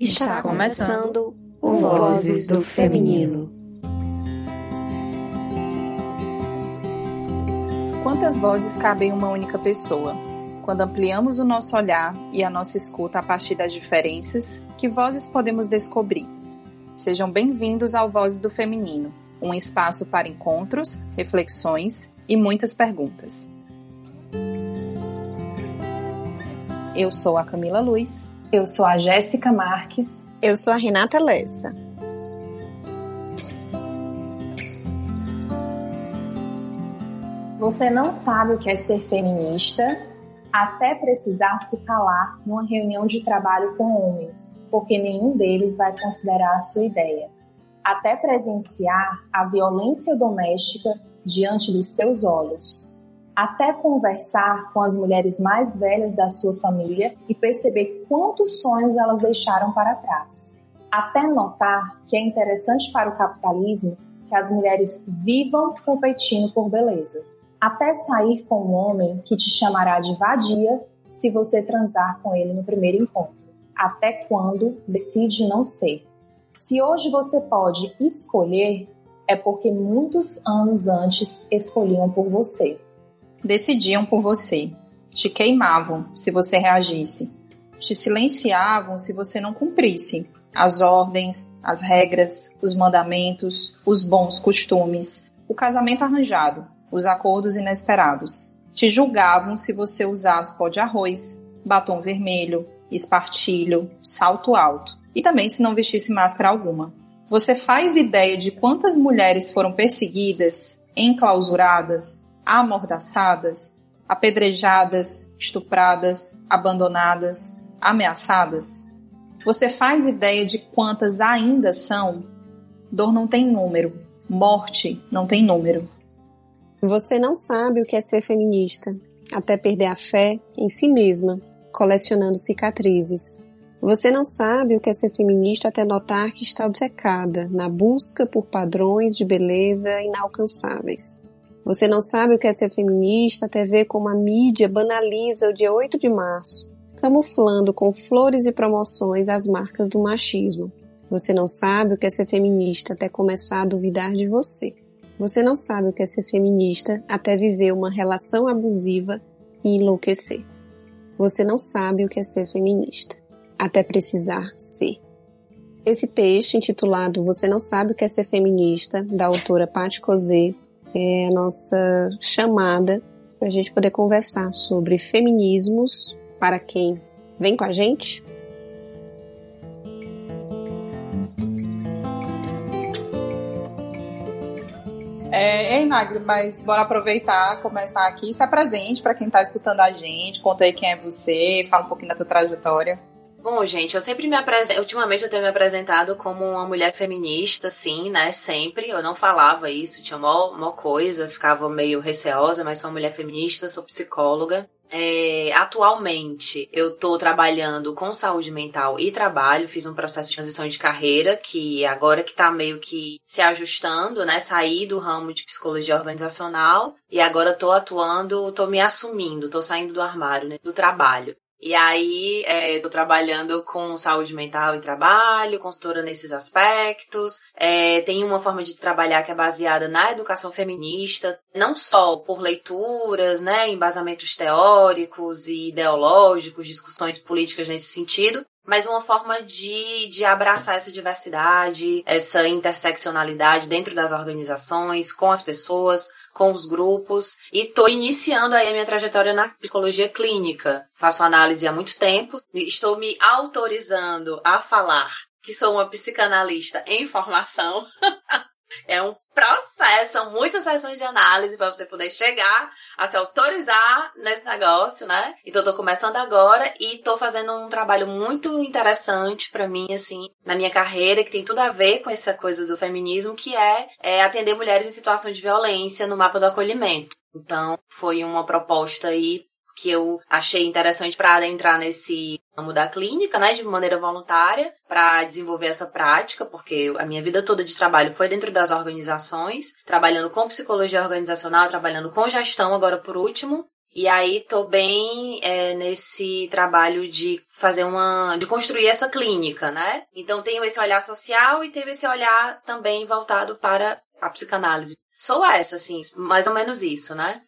Está começando o Vozes do Feminino. Quantas vozes cabem em uma única pessoa? Quando ampliamos o nosso olhar e a nossa escuta a partir das diferenças, que vozes podemos descobrir? Sejam bem-vindos ao Vozes do Feminino, um espaço para encontros, reflexões e muitas perguntas. Eu sou a Camila Luz. Eu sou a Jéssica Marques. Eu sou a Renata Lessa. Você não sabe o que é ser feminista até precisar se calar numa reunião de trabalho com homens, porque nenhum deles vai considerar a sua ideia. Até presenciar a violência doméstica diante dos seus olhos até conversar com as mulheres mais velhas da sua família e perceber quantos sonhos elas deixaram para trás. Até notar que é interessante para o capitalismo que as mulheres vivam competindo por beleza. Até sair com um homem que te chamará de vadia se você transar com ele no primeiro encontro. Até quando decide não ser. Se hoje você pode escolher, é porque muitos anos antes escolhiam por você decidiam por você, te queimavam se você reagisse, te silenciavam se você não cumprisse as ordens, as regras, os mandamentos, os bons costumes, o casamento arranjado, os acordos inesperados. Te julgavam se você usasse pó de arroz, batom vermelho, espartilho, salto alto e também se não vestisse máscara alguma. Você faz ideia de quantas mulheres foram perseguidas, enclausuradas, amordaçadas, apedrejadas, estupradas, abandonadas, ameaçadas? Você faz ideia de quantas ainda são? Dor não tem número, morte não tem número. Você não sabe o que é ser feminista, até perder a fé em si mesma, colecionando cicatrizes. Você não sabe o que é ser feminista até notar que está obcecada na busca por padrões de beleza inalcançáveis. Você não sabe o que é ser feminista até ver como a mídia banaliza o dia 8 de março, camuflando com flores e promoções as marcas do machismo. Você não sabe o que é ser feminista até começar a duvidar de você. Você não sabe o que é ser feminista até viver uma relação abusiva e enlouquecer. Você não sabe o que é ser feminista até precisar ser. Esse texto, intitulado Você Não Sabe o que é Ser Feminista, da autora Paty Cosé, é a nossa chamada para a gente poder conversar sobre feminismos para quem vem com a gente. É, ei, Nagri, mas bora aproveitar, começar aqui. Se apresente para quem está escutando a gente, conta aí quem é você, fala um pouquinho da tua trajetória. Bom, gente, eu sempre me apresento. Ultimamente eu tenho me apresentado como uma mulher feminista, assim, né? Sempre. Eu não falava isso, tinha mó, mó coisa, ficava meio receosa, mas sou uma mulher feminista, sou psicóloga. É, atualmente eu estou trabalhando com saúde mental e trabalho, fiz um processo de transição de carreira que agora que está meio que se ajustando, né? Saí do ramo de psicologia organizacional e agora estou atuando, estou me assumindo, estou saindo do armário, né? Do trabalho. E aí, estou é, trabalhando com saúde mental e trabalho, consultora nesses aspectos. É, tem uma forma de trabalhar que é baseada na educação feminista, não só por leituras, né, embasamentos teóricos e ideológicos, discussões políticas nesse sentido, mas uma forma de, de abraçar essa diversidade, essa interseccionalidade dentro das organizações, com as pessoas, com os grupos e estou iniciando aí a minha trajetória na psicologia clínica. Faço análise há muito tempo, estou me autorizando a falar que sou uma psicanalista em formação. É um processo, são muitas sessões de análise para você poder chegar a se autorizar nesse negócio, né? Então, eu tô começando agora e tô fazendo um trabalho muito interessante para mim, assim, na minha carreira, que tem tudo a ver com essa coisa do feminismo, que é, é atender mulheres em situação de violência no mapa do acolhimento. Então, foi uma proposta aí que eu achei interessante para adentrar nesse ramo da clínica, né, de maneira voluntária, para desenvolver essa prática, porque a minha vida toda de trabalho foi dentro das organizações, trabalhando com psicologia organizacional, trabalhando com gestão agora por último, E aí tô bem é, nesse trabalho de fazer uma. de construir essa clínica, né? Então tenho esse olhar social e tenho esse olhar também voltado para a psicanálise. Sou essa, assim, mais ou menos isso, né?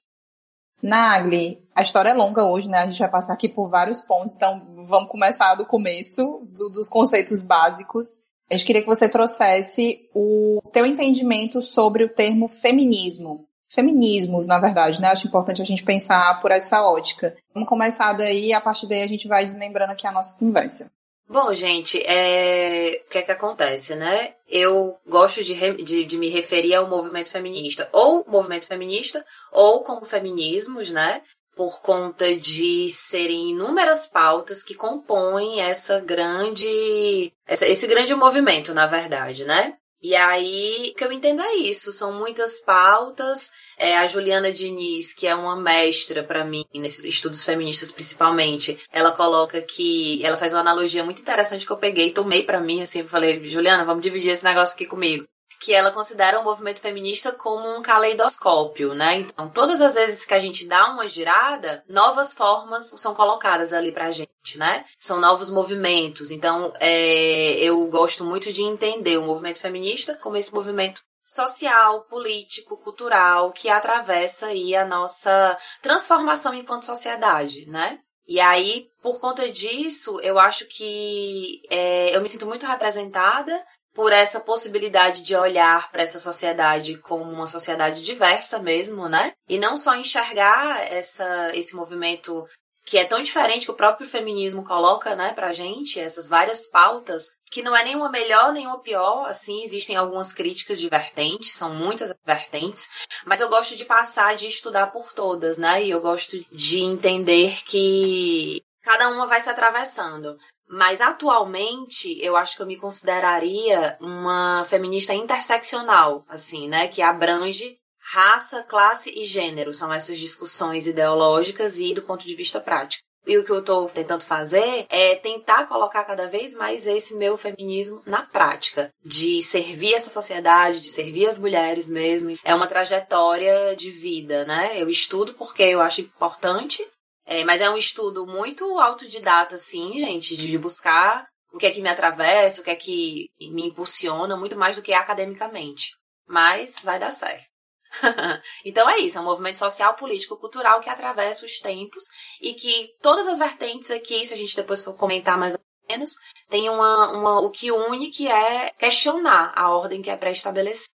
Nagli, a história é longa hoje, né? A gente vai passar aqui por vários pontos, então vamos começar do começo, do, dos conceitos básicos. A gente queria que você trouxesse o teu entendimento sobre o termo feminismo feminismos, na verdade, né? Acho importante a gente pensar por essa ótica. Vamos começar daí a partir daí a gente vai desmembrando aqui a nossa conversa. Bom, gente, é... o que é que acontece, né? Eu gosto de, re... de, de, me referir ao movimento feminista, ou movimento feminista, ou como feminismos, né? Por conta de serem inúmeras pautas que compõem essa grande, essa, esse grande movimento, na verdade, né? E aí, o que eu entendo é isso, são muitas pautas. É, a Juliana Diniz, que é uma mestra para mim, nesses estudos feministas principalmente, ela coloca que. Ela faz uma analogia muito interessante que eu peguei e tomei para mim, assim, falei, Juliana, vamos dividir esse negócio aqui comigo que ela considera o movimento feminista como um caleidoscópio, né? Então, todas as vezes que a gente dá uma girada, novas formas são colocadas ali pra gente, né? São novos movimentos. Então, é, eu gosto muito de entender o movimento feminista como esse movimento social, político, cultural que atravessa aí a nossa transformação enquanto sociedade, né? E aí, por conta disso, eu acho que é, eu me sinto muito representada por essa possibilidade de olhar para essa sociedade como uma sociedade diversa mesmo, né? E não só enxergar essa, esse movimento que é tão diferente que o próprio feminismo coloca, né, pra gente, essas várias pautas, que não é nenhuma melhor, nenhuma pior, assim, existem algumas críticas de vertentes, são muitas vertentes, mas eu gosto de passar, de estudar por todas, né, e eu gosto de entender que cada uma vai se atravessando. Mas atualmente eu acho que eu me consideraria uma feminista interseccional, assim, né? Que abrange raça, classe e gênero. São essas discussões ideológicas e do ponto de vista prático. E o que eu estou tentando fazer é tentar colocar cada vez mais esse meu feminismo na prática, de servir essa sociedade, de servir as mulheres mesmo. É uma trajetória de vida, né? Eu estudo porque eu acho importante é, mas é um estudo muito autodidata, assim, gente, de buscar o que é que me atravessa, o que é que me impulsiona, muito mais do que academicamente. Mas vai dar certo. então é isso, é um movimento social, político, cultural que atravessa os tempos e que todas as vertentes aqui, se a gente depois for comentar mais ou menos, tem uma, uma o que une que é questionar a ordem que é pré-estabelecida.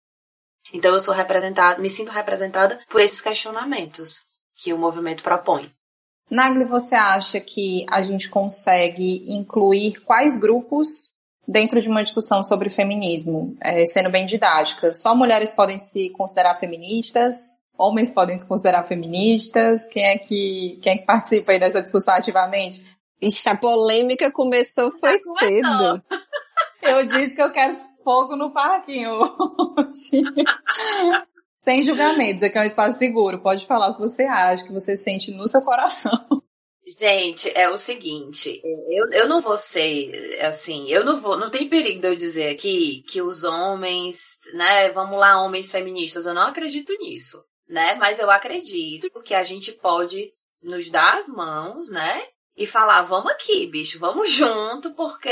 Então eu sou representada, me sinto representada por esses questionamentos que o movimento propõe. Nagli, você acha que a gente consegue incluir quais grupos dentro de uma discussão sobre feminismo, é, sendo bem didática? Só mulheres podem se considerar feministas? Homens podem se considerar feministas? Quem é que, quem é que participa aí dessa discussão ativamente? Ixi, a polêmica começou foi cedo. Eu disse que eu quero fogo no parquinho hoje. Sem julgamentos, aqui é um espaço seguro. Pode falar o que você acha, que você sente no seu coração. Gente, é o seguinte, eu, eu não vou ser assim, eu não vou, não tem perigo de eu dizer aqui que os homens, né, vamos lá, homens feministas, eu não acredito nisso, né? Mas eu acredito que a gente pode nos dar as mãos, né? E falar, vamos aqui, bicho, vamos junto, porque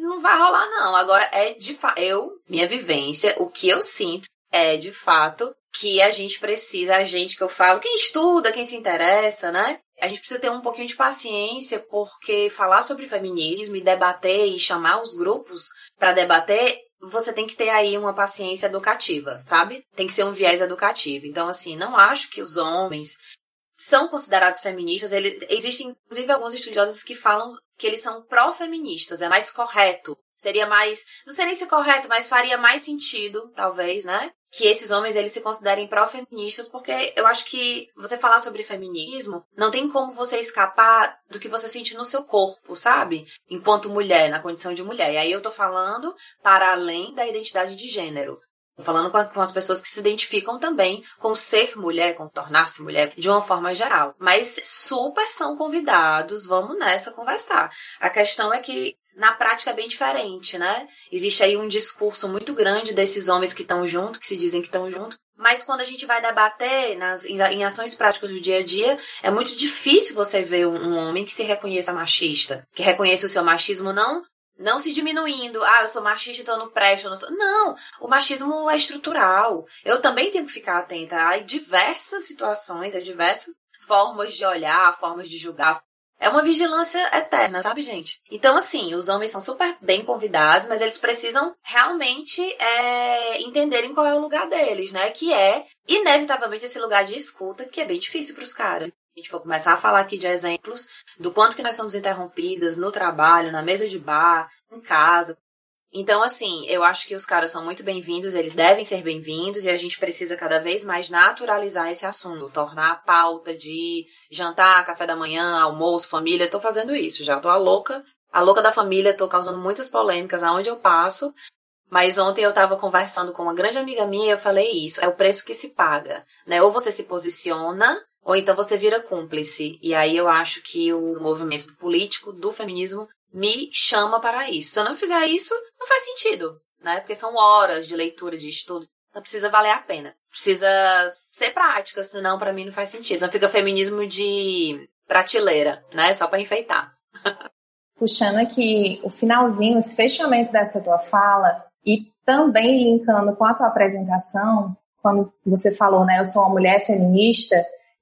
não vai rolar, não. Agora é de fato, eu, minha vivência, o que eu sinto é, de fato, que a gente precisa, a gente que eu falo, quem estuda, quem se interessa, né? A gente precisa ter um pouquinho de paciência, porque falar sobre feminismo e debater e chamar os grupos para debater, você tem que ter aí uma paciência educativa, sabe? Tem que ser um viés educativo. Então, assim, não acho que os homens são considerados feministas. Ele, existem, inclusive, alguns estudiosos que falam que eles são pró-feministas. É mais correto. Seria mais. Não sei nem se correto, mas faria mais sentido, talvez, né? Que esses homens eles se considerem pró-feministas, porque eu acho que você falar sobre feminismo não tem como você escapar do que você sente no seu corpo, sabe? Enquanto mulher, na condição de mulher. E aí eu tô falando para além da identidade de gênero. Tô falando com, com as pessoas que se identificam também com ser mulher, com tornar-se mulher, de uma forma geral. Mas super são convidados, vamos nessa conversar. A questão é que na prática é bem diferente, né? Existe aí um discurso muito grande desses homens que estão juntos, que se dizem que estão juntos, mas quando a gente vai debater nas, em, ações práticas do dia a dia, é muito difícil você ver um, um homem que se reconheça machista, que reconheça o seu machismo não não se diminuindo, ah, eu sou machista, então eu não presto. Eu não, sou... não, o machismo é estrutural. Eu também tenho que ficar atenta a diversas situações, a diversas formas de olhar, formas de julgar, é uma vigilância eterna, sabe, gente? Então, assim, os homens são super bem convidados, mas eles precisam realmente é, entenderem qual é o lugar deles, né? Que é, inevitavelmente, esse lugar de escuta, que é bem difícil para os caras. A gente for começar a falar aqui de exemplos do quanto que nós somos interrompidas no trabalho, na mesa de bar, em casa, então, assim, eu acho que os caras são muito bem-vindos, eles devem ser bem-vindos e a gente precisa cada vez mais naturalizar esse assunto, tornar a pauta de jantar, café da manhã, almoço, família. Tô fazendo isso já, tô a louca, a louca da família, tô causando muitas polêmicas aonde eu passo. Mas ontem eu estava conversando com uma grande amiga minha e eu falei isso, é o preço que se paga, né? Ou você se posiciona, ou então você vira cúmplice. E aí eu acho que o movimento político do feminismo me chama para isso. Se eu não fizer isso, não faz sentido, né? Porque são horas de leitura, de estudo. Não precisa valer a pena. Precisa ser prática, senão para mim não faz sentido. Não fica feminismo de prateleira, né? Só para enfeitar. Puxando aqui o finalzinho, esse fechamento dessa tua fala e também linkando com a tua apresentação, quando você falou, né, eu sou uma mulher feminista,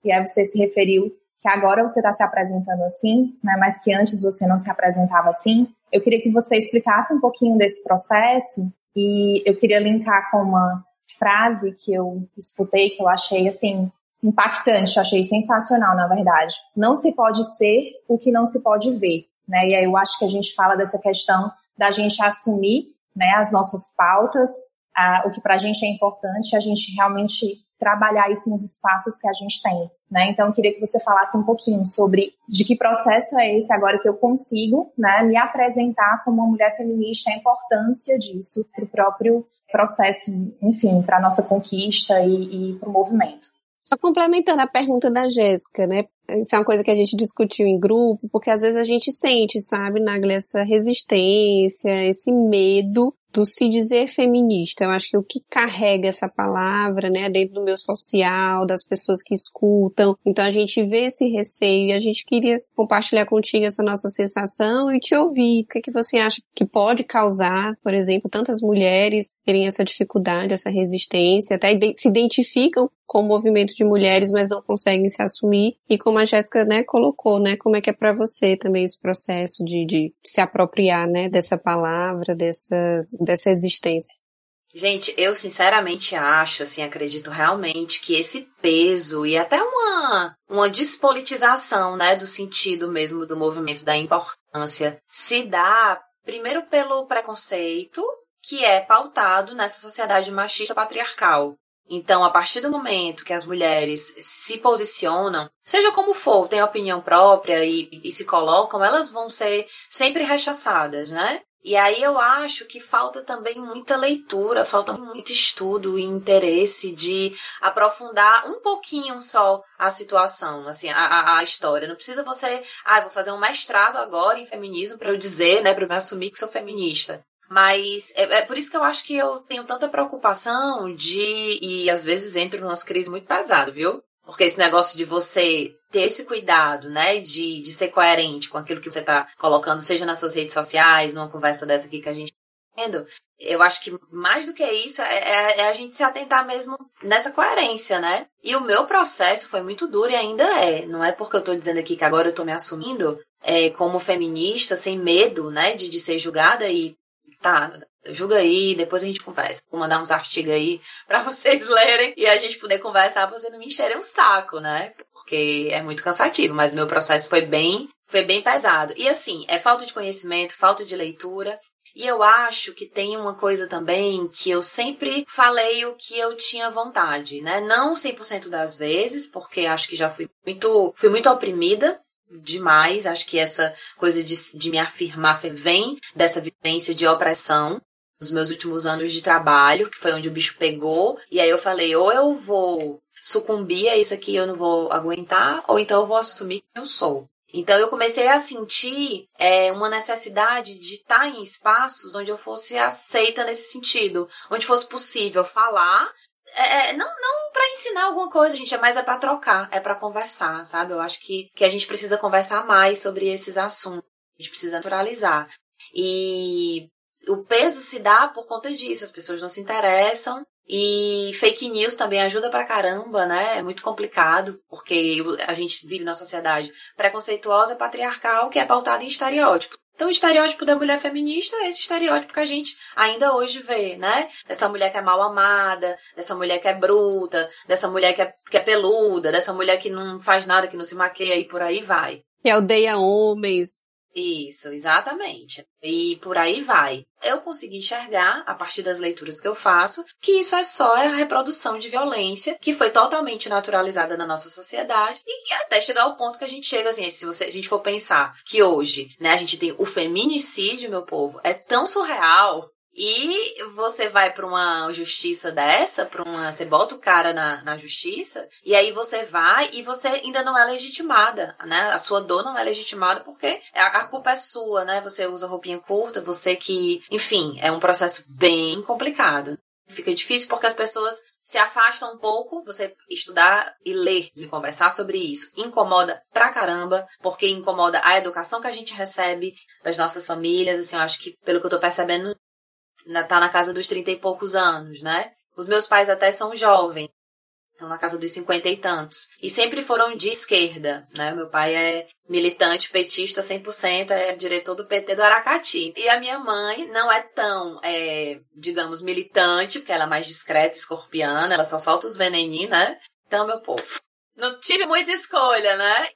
e aí você se referiu que agora você está se apresentando assim, né, mas que antes você não se apresentava assim. Eu queria que você explicasse um pouquinho desse processo e eu queria linkar com uma frase que eu escutei que eu achei assim impactante, eu achei sensacional, na verdade. Não se pode ser o que não se pode ver, né? E aí eu acho que a gente fala dessa questão da gente assumir, né, as nossas pautas, o que para a gente é importante, a gente realmente trabalhar isso nos espaços que a gente tem. Né? Então, eu queria que você falasse um pouquinho sobre de que processo é esse agora que eu consigo né, me apresentar como uma mulher feminista, a importância disso para o próprio processo, enfim, para a nossa conquista e, e para o movimento. Só complementando a pergunta da Jéssica, né? Isso é uma coisa que a gente discutiu em grupo, porque às vezes a gente sente, sabe, Nagli, essa resistência, esse medo do se dizer feminista. Eu acho que o que carrega essa palavra, né, dentro do meu social, das pessoas que escutam. Então a gente vê esse receio e a gente queria compartilhar contigo essa nossa sensação e te ouvir. O que, é que você acha que pode causar, por exemplo, tantas mulheres terem essa dificuldade, essa resistência, até se identificam com o movimento de mulheres, mas não conseguem se assumir. E como a Jéssica, né, colocou, né, como é que é para você também esse processo de, de se apropriar, né, dessa palavra, dessa dessa existência? Gente, eu sinceramente acho, assim, acredito realmente que esse peso e até uma, uma despolitização, né, do sentido mesmo do movimento da importância se dá primeiro pelo preconceito que é pautado nessa sociedade machista patriarcal. Então, a partir do momento que as mulheres se posicionam, seja como for, têm opinião própria e, e, se colocam, elas vão ser sempre rechaçadas, né? E aí eu acho que falta também muita leitura, falta muito estudo e interesse de aprofundar um pouquinho só a situação, assim, a, a história. Não precisa você, ah, vou fazer um mestrado agora em feminismo para eu dizer, né, para eu me assumir que sou feminista. Mas é, é, por isso que eu acho que eu tenho tanta preocupação de. E às vezes entro numa crise muito pesada, viu? Porque esse negócio de você ter esse cuidado, né, de, de ser coerente com aquilo que você está colocando, seja nas suas redes sociais, numa conversa dessa aqui que a gente está tendo, eu acho que mais do que isso é, é, é, a gente se atentar mesmo nessa coerência, né? E o meu processo foi muito duro e ainda é. Não é porque eu estou dizendo aqui que agora eu estou me assumindo é, como feminista, sem medo, né, de, de ser julgada e tá, julga aí, depois a gente conversa. Vou mandar uns artigos aí para vocês lerem e a gente poder conversar pra você não me encherem um saco, né? Porque é muito cansativo, mas o meu processo foi bem, foi bem pesado. E assim, é falta de conhecimento, falta de leitura. E eu acho que tem uma coisa também que eu sempre falei o que eu tinha vontade, né? Não 100% das vezes, porque acho que já fui muito, fui muito oprimida demais. Acho que essa coisa de, de me afirmar vem dessa vivência de opressão nos meus últimos anos de trabalho, que foi onde o bicho pegou. E aí eu falei, ou eu vou sucumbir a isso aqui eu não vou aguentar, ou então eu vou assumir quem eu sou. Então eu comecei a sentir é, uma necessidade de estar em espaços onde eu fosse aceita nesse sentido, onde fosse possível falar. É, é não não para ensinar alguma coisa, gente, é mais é para trocar, é para conversar, sabe? Eu acho que, que a gente precisa conversar mais sobre esses assuntos, a gente precisa naturalizar. E o peso se dá por conta disso, as pessoas não se interessam e fake news também ajuda pra caramba, né? É muito complicado, porque a gente vive numa sociedade preconceituosa, patriarcal, que é pautada em estereótipo. Então, o estereótipo da mulher feminista é esse estereótipo que a gente ainda hoje vê, né? Dessa mulher que é mal amada, dessa mulher que é bruta, dessa mulher que é, que é peluda, dessa mulher que não faz nada, que não se maqueia e por aí vai. Que odeia homens, isso, exatamente. E por aí vai. Eu consegui enxergar, a partir das leituras que eu faço, que isso é só a reprodução de violência que foi totalmente naturalizada na nossa sociedade e até chegar ao ponto que a gente chega assim, se você, a gente for pensar que hoje, né, a gente tem o feminicídio, meu povo, é tão surreal e você vai para uma justiça dessa, para uma. Você bota o cara na, na justiça, e aí você vai e você ainda não é legitimada, né? A sua dor não é legitimada porque a, a culpa é sua, né? Você usa roupinha curta, você que. Enfim, é um processo bem complicado. Fica difícil porque as pessoas se afastam um pouco, você estudar e ler e conversar sobre isso incomoda pra caramba, porque incomoda a educação que a gente recebe das nossas famílias, assim, eu acho que pelo que eu tô percebendo, tá na casa dos 30 e poucos anos, né? Os meus pais até são jovens, estão na casa dos 50 e tantos. E sempre foram de esquerda, né? Meu pai é militante petista 100%, é diretor do PT do Aracati. E a minha mãe não é tão, é, digamos, militante, porque ela é mais discreta, escorpiana, ela só solta os veneninhos, né? Então, meu povo, não tive muita escolha, né?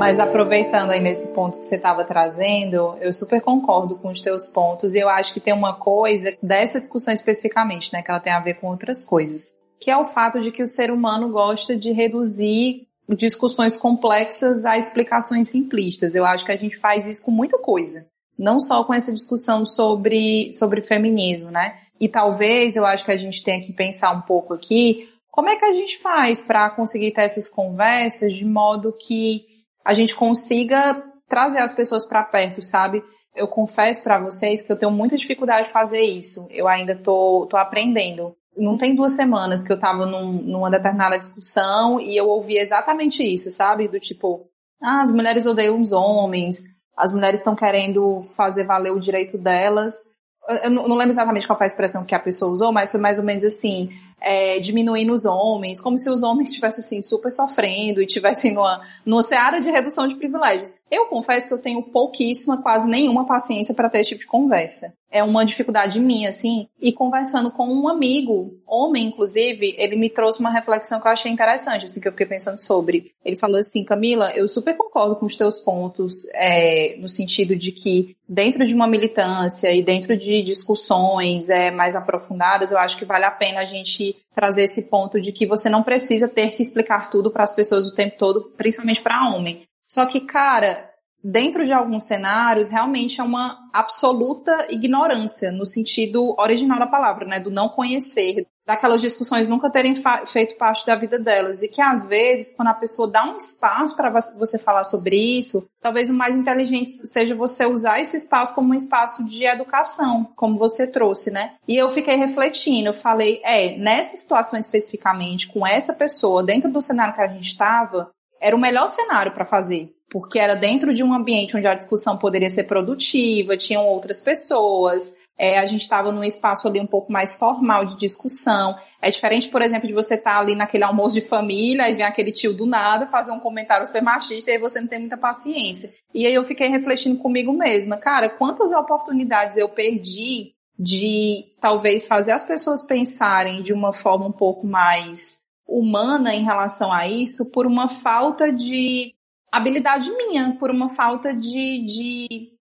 Mas aproveitando aí nesse ponto que você estava trazendo, eu super concordo com os teus pontos e eu acho que tem uma coisa dessa discussão especificamente, né, que ela tem a ver com outras coisas, que é o fato de que o ser humano gosta de reduzir discussões complexas a explicações simplistas. Eu acho que a gente faz isso com muita coisa, não só com essa discussão sobre sobre feminismo, né? E talvez eu acho que a gente tenha que pensar um pouco aqui como é que a gente faz para conseguir ter essas conversas de modo que a gente consiga trazer as pessoas para perto, sabe? Eu confesso para vocês que eu tenho muita dificuldade de fazer isso. Eu ainda tô, tô aprendendo. Não tem duas semanas que eu tava num, numa determinada discussão e eu ouvi exatamente isso, sabe? Do tipo, ah, as mulheres odeiam os homens, as mulheres estão querendo fazer valer o direito delas. Eu não lembro exatamente qual foi a expressão que a pessoa usou, mas foi mais ou menos assim é, diminuindo os homens, como se os homens estivessem assim super sofrendo e estivessem numa, numa seara de redução de privilégios. Eu confesso que eu tenho pouquíssima, quase nenhuma paciência para ter esse tipo de conversa. É uma dificuldade minha, assim. E conversando com um amigo, homem inclusive, ele me trouxe uma reflexão que eu achei interessante, assim, que eu fiquei pensando sobre. Ele falou assim, Camila, eu super concordo com os teus pontos, é, no sentido de que dentro de uma militância e dentro de discussões é, mais aprofundadas, eu acho que vale a pena a gente trazer esse ponto de que você não precisa ter que explicar tudo para as pessoas o tempo todo, principalmente para homem. Só que, cara, dentro de alguns cenários, realmente é uma absoluta ignorância, no sentido original da palavra, né? Do não conhecer, daquelas discussões nunca terem feito parte da vida delas. E que às vezes, quando a pessoa dá um espaço para você falar sobre isso, talvez o mais inteligente seja você usar esse espaço como um espaço de educação, como você trouxe, né? E eu fiquei refletindo, eu falei, é, nessa situação especificamente, com essa pessoa, dentro do cenário que a gente estava, era o melhor cenário para fazer porque era dentro de um ambiente onde a discussão poderia ser produtiva, tinham outras pessoas, é, a gente estava num espaço ali um pouco mais formal de discussão. É diferente, por exemplo, de você estar tá ali naquele almoço de família e vem aquele tio do nada fazer um comentário super machista e aí você não tem muita paciência. E aí eu fiquei refletindo comigo mesma, cara, quantas oportunidades eu perdi de talvez fazer as pessoas pensarem de uma forma um pouco mais humana em relação a isso por uma falta de habilidade minha, por uma falta de, de,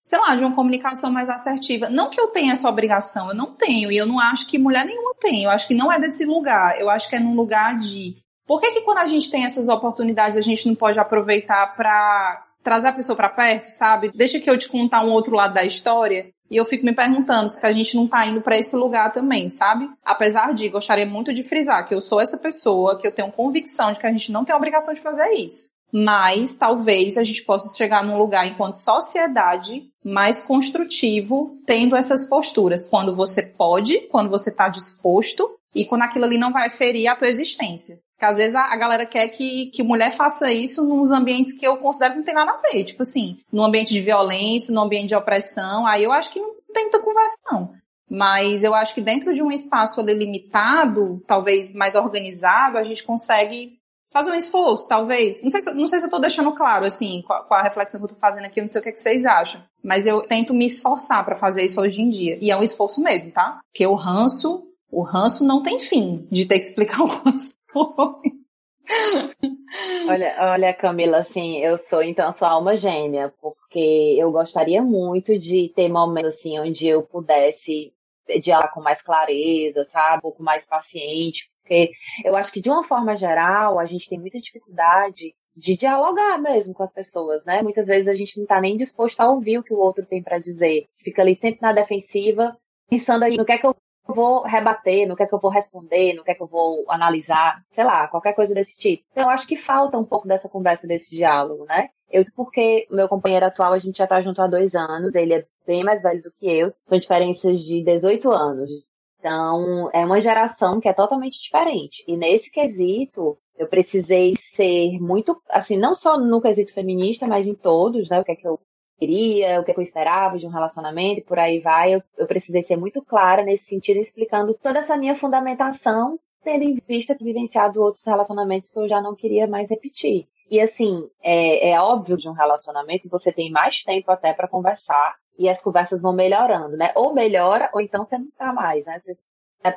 sei lá, de uma comunicação mais assertiva. Não que eu tenha essa obrigação, eu não tenho, e eu não acho que mulher nenhuma tem, eu acho que não é desse lugar, eu acho que é num lugar de. Por que, que quando a gente tem essas oportunidades a gente não pode aproveitar para trazer a pessoa para perto, sabe? Deixa que eu te contar um outro lado da história. E eu fico me perguntando se a gente não tá indo para esse lugar também, sabe? Apesar de, gostaria muito de frisar que eu sou essa pessoa, que eu tenho convicção de que a gente não tem a obrigação de fazer isso. Mas talvez a gente possa chegar num lugar enquanto sociedade mais construtivo, tendo essas posturas. Quando você pode, quando você está disposto e quando aquilo ali não vai ferir a tua existência. Porque às vezes a, a, galera quer que, que mulher faça isso nos ambientes que eu considero que não tem nada a ver. Tipo assim, no ambiente de violência, no ambiente de opressão, aí eu acho que não tem muita conversa, não. Mas eu acho que dentro de um espaço limitado, talvez mais organizado, a gente consegue fazer um esforço, talvez. Não sei se, não sei se eu tô deixando claro, assim, qual, qual a reflexão que eu tô fazendo aqui, eu não sei o que, é que vocês acham. Mas eu tento me esforçar para fazer isso hoje em dia. E é um esforço mesmo, tá? Porque o ranço, o ranço não tem fim de ter que explicar olha, olha, Camila, assim, eu sou então a sua alma gêmea, porque eu gostaria muito de ter momentos assim onde eu pudesse dialogar com mais clareza, sabe, um pouco mais paciente, porque eu acho que de uma forma geral a gente tem muita dificuldade de dialogar mesmo com as pessoas, né? Muitas vezes a gente não está nem disposto a ouvir o que o outro tem para dizer, fica ali sempre na defensiva, pensando aí no que é que eu vou rebater, no que é que eu vou responder, no que é que eu vou analisar, sei lá, qualquer coisa desse tipo. Então, eu acho que falta um pouco dessa conversa, desse diálogo, né? Eu, porque meu companheiro atual, a gente já tá junto há dois anos, ele é bem mais velho do que eu, são diferenças de 18 anos. Então, é uma geração que é totalmente diferente. E nesse quesito, eu precisei ser muito, assim, não só no quesito feminista, mas em todos, né? O que é que eu queria, o que eu esperava de um relacionamento e por aí vai. Eu, eu precisei ser muito clara nesse sentido, explicando toda essa minha fundamentação, tendo em vista que vivenciado outros relacionamentos que eu já não queria mais repetir. E assim, é, é óbvio de um relacionamento você tem mais tempo até para conversar e as conversas vão melhorando, né? Ou melhora, ou então você não tá mais, né? Você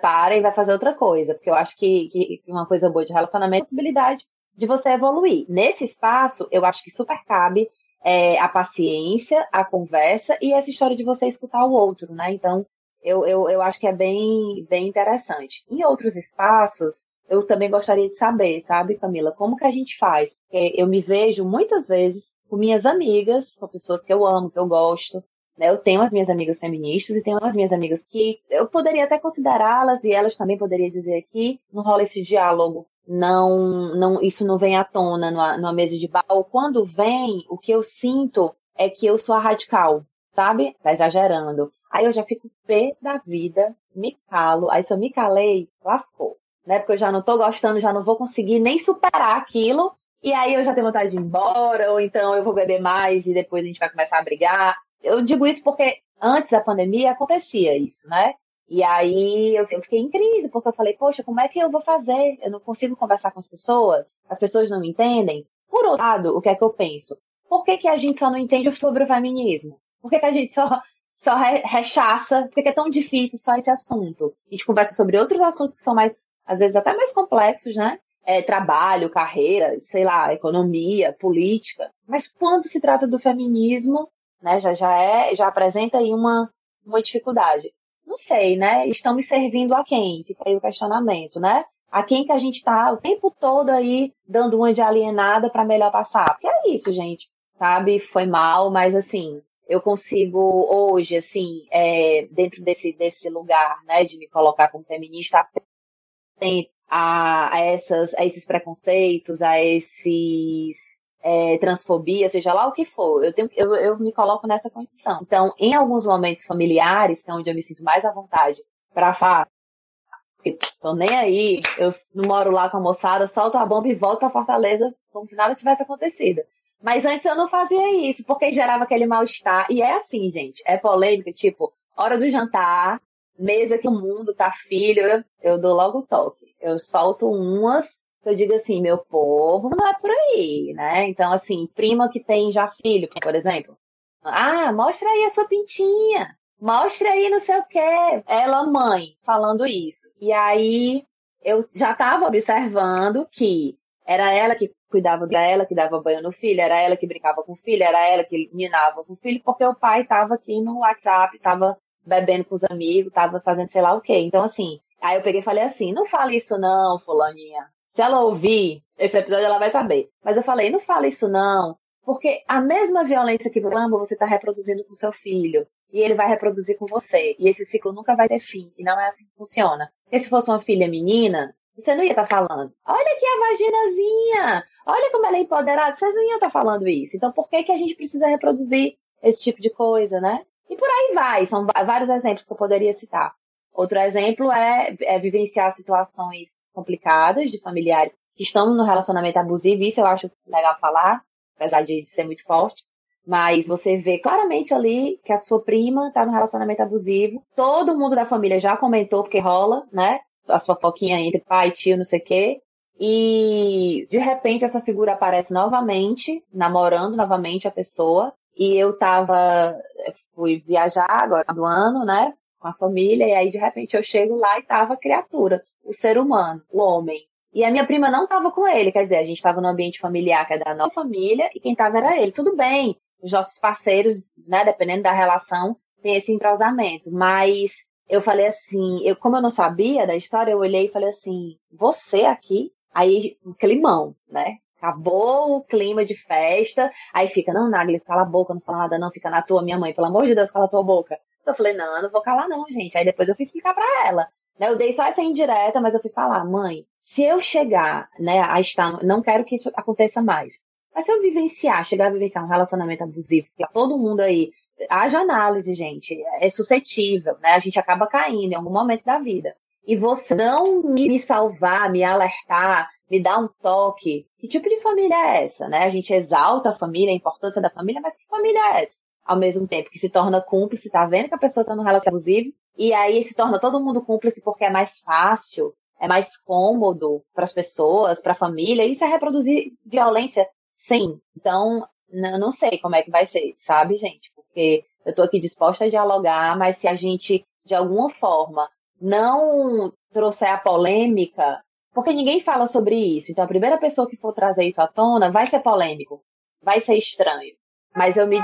para e vai fazer outra coisa. Porque eu acho que, que uma coisa boa de relacionamento é a possibilidade de você evoluir. Nesse espaço, eu acho que super cabe é, a paciência, a conversa e essa história de você escutar o outro, né? Então, eu, eu, eu acho que é bem, bem interessante. Em outros espaços, eu também gostaria de saber, sabe, Camila, como que a gente faz? Porque eu me vejo muitas vezes com minhas amigas, com pessoas que eu amo, que eu gosto, né? Eu tenho as minhas amigas feministas e tenho as minhas amigas que eu poderia até considerá-las e elas também poderiam dizer aqui, não rola esse diálogo não, não, isso não vem à tona numa, numa mesa de bar. Ou quando vem, o que eu sinto é que eu sou a radical, sabe? Tá exagerando. Aí eu já fico pé da vida, me calo. Aí se eu me calei, lascou. Né? Porque eu já não tô gostando, já não vou conseguir nem superar aquilo. E aí eu já tenho vontade de ir embora, ou então eu vou beber mais e depois a gente vai começar a brigar. Eu digo isso porque antes da pandemia acontecia isso, né? E aí eu, fiquei em crise, porque eu falei, poxa, como é que eu vou fazer? Eu não consigo conversar com as pessoas, as pessoas não me entendem. Por outro lado, o que é que eu penso? Por que, que a gente só não entende sobre o feminismo? Por que, que a gente só, só rechaça? Por que, que é tão difícil só esse assunto? A gente conversa sobre outros assuntos que são mais, às vezes até mais complexos, né? É, trabalho, carreira, sei lá, economia, política. Mas quando se trata do feminismo, né, já, já é, já apresenta aí uma, uma dificuldade. Não sei, né? Me servindo a quem? Fica aí o questionamento, né? A quem que a gente tá o tempo todo aí dando uma de alienada para melhor passar? Porque é isso, gente. Sabe? Foi mal, mas assim, eu consigo hoje, assim, é, dentro desse, desse lugar, né, de me colocar como feminista, a, a, essas, a esses preconceitos, a esses é, transfobia, seja lá o que for, eu, tenho, eu, eu me coloco nessa condição. Então, em alguns momentos familiares, que é onde eu me sinto mais à vontade para falar, tô nem aí, eu moro lá com a moçada, solto a bomba e volto pra Fortaleza como se nada tivesse acontecido. Mas antes eu não fazia isso, porque gerava aquele mal-estar. E é assim, gente, é polêmica, tipo, hora do jantar, mesa que o mundo tá filho, eu, eu dou logo toque. Eu solto umas eu digo assim, meu povo não é por aí, né? Então, assim, prima que tem já filho, por exemplo. Ah, mostra aí a sua pintinha. Mostra aí não sei o quê. Ela, mãe, falando isso. E aí, eu já estava observando que era ela que cuidava dela, que dava banho no filho, era ela que brincava com o filho, era ela que minava com o filho, porque o pai estava aqui no WhatsApp, estava bebendo com os amigos, estava fazendo sei lá o quê. Então, assim, aí eu peguei e falei assim, não fale isso não, fulaninha. Se ela ouvir esse episódio, ela vai saber. Mas eu falei, não fala isso não, porque a mesma violência que você ama, você está reproduzindo com seu filho. e ele vai reproduzir com você. E esse ciclo nunca vai ter fim. E não é assim que funciona. Porque se fosse uma filha menina, você não ia estar tá falando, olha aqui a vaginazinha, olha como ela é empoderada, vocês não iam estar tá falando isso. Então por que, que a gente precisa reproduzir esse tipo de coisa, né? E por aí vai, são vários exemplos que eu poderia citar. Outro exemplo é, é vivenciar situações complicadas de familiares que estão no relacionamento abusivo, isso eu acho legal falar, apesar de ser muito forte. Mas você vê claramente ali que a sua prima está no relacionamento abusivo. Todo mundo da família já comentou, porque rola, né? As fofoquinhas entre pai, tio, não sei o quê. E de repente essa figura aparece novamente, namorando novamente a pessoa. E eu tava, fui viajar agora do ano, né? Com a família, e aí de repente eu chego lá e tava a criatura, o ser humano, o homem. E a minha prima não tava com ele, quer dizer, a gente tava no ambiente familiar, que é da nossa família, e quem tava era ele. Tudo bem, os nossos parceiros, né, dependendo da relação, tem esse entrosamento. Mas eu falei assim, eu, como eu não sabia da história, eu olhei e falei assim, você aqui? Aí, um climão, né? Acabou o clima de festa, aí fica, não, Nagli, cala a boca, não fala nada não, fica na tua, minha mãe, pelo amor de Deus, cala a tua boca. Eu falei, não, eu não vou calar não, gente. Aí depois eu fui explicar para ela. Né, eu dei só essa indireta, mas eu fui falar, mãe, se eu chegar, né, a estar, não quero que isso aconteça mais. Mas se eu vivenciar, chegar a vivenciar um relacionamento abusivo, que todo mundo aí, haja análise, gente, é suscetível, né? A gente acaba caindo em algum momento da vida. E você não me salvar, me alertar, me dar um toque. Que tipo de família é essa, né? A gente exalta a família, a importância da família, mas que família é essa? Ao mesmo tempo que se torna cúmplice, tá vendo que a pessoa tá num relacionamento abusivo, e aí se torna todo mundo cúmplice porque é mais fácil, é mais cômodo para as pessoas, para a família. Isso é reproduzir violência Sim. Então, não sei como é que vai ser, sabe, gente? Porque eu estou aqui disposta a dialogar, mas se a gente, de alguma forma, não trouxer a polêmica, porque ninguém fala sobre isso. Então, a primeira pessoa que for trazer isso à tona vai ser polêmico, vai ser estranho. Mas eu me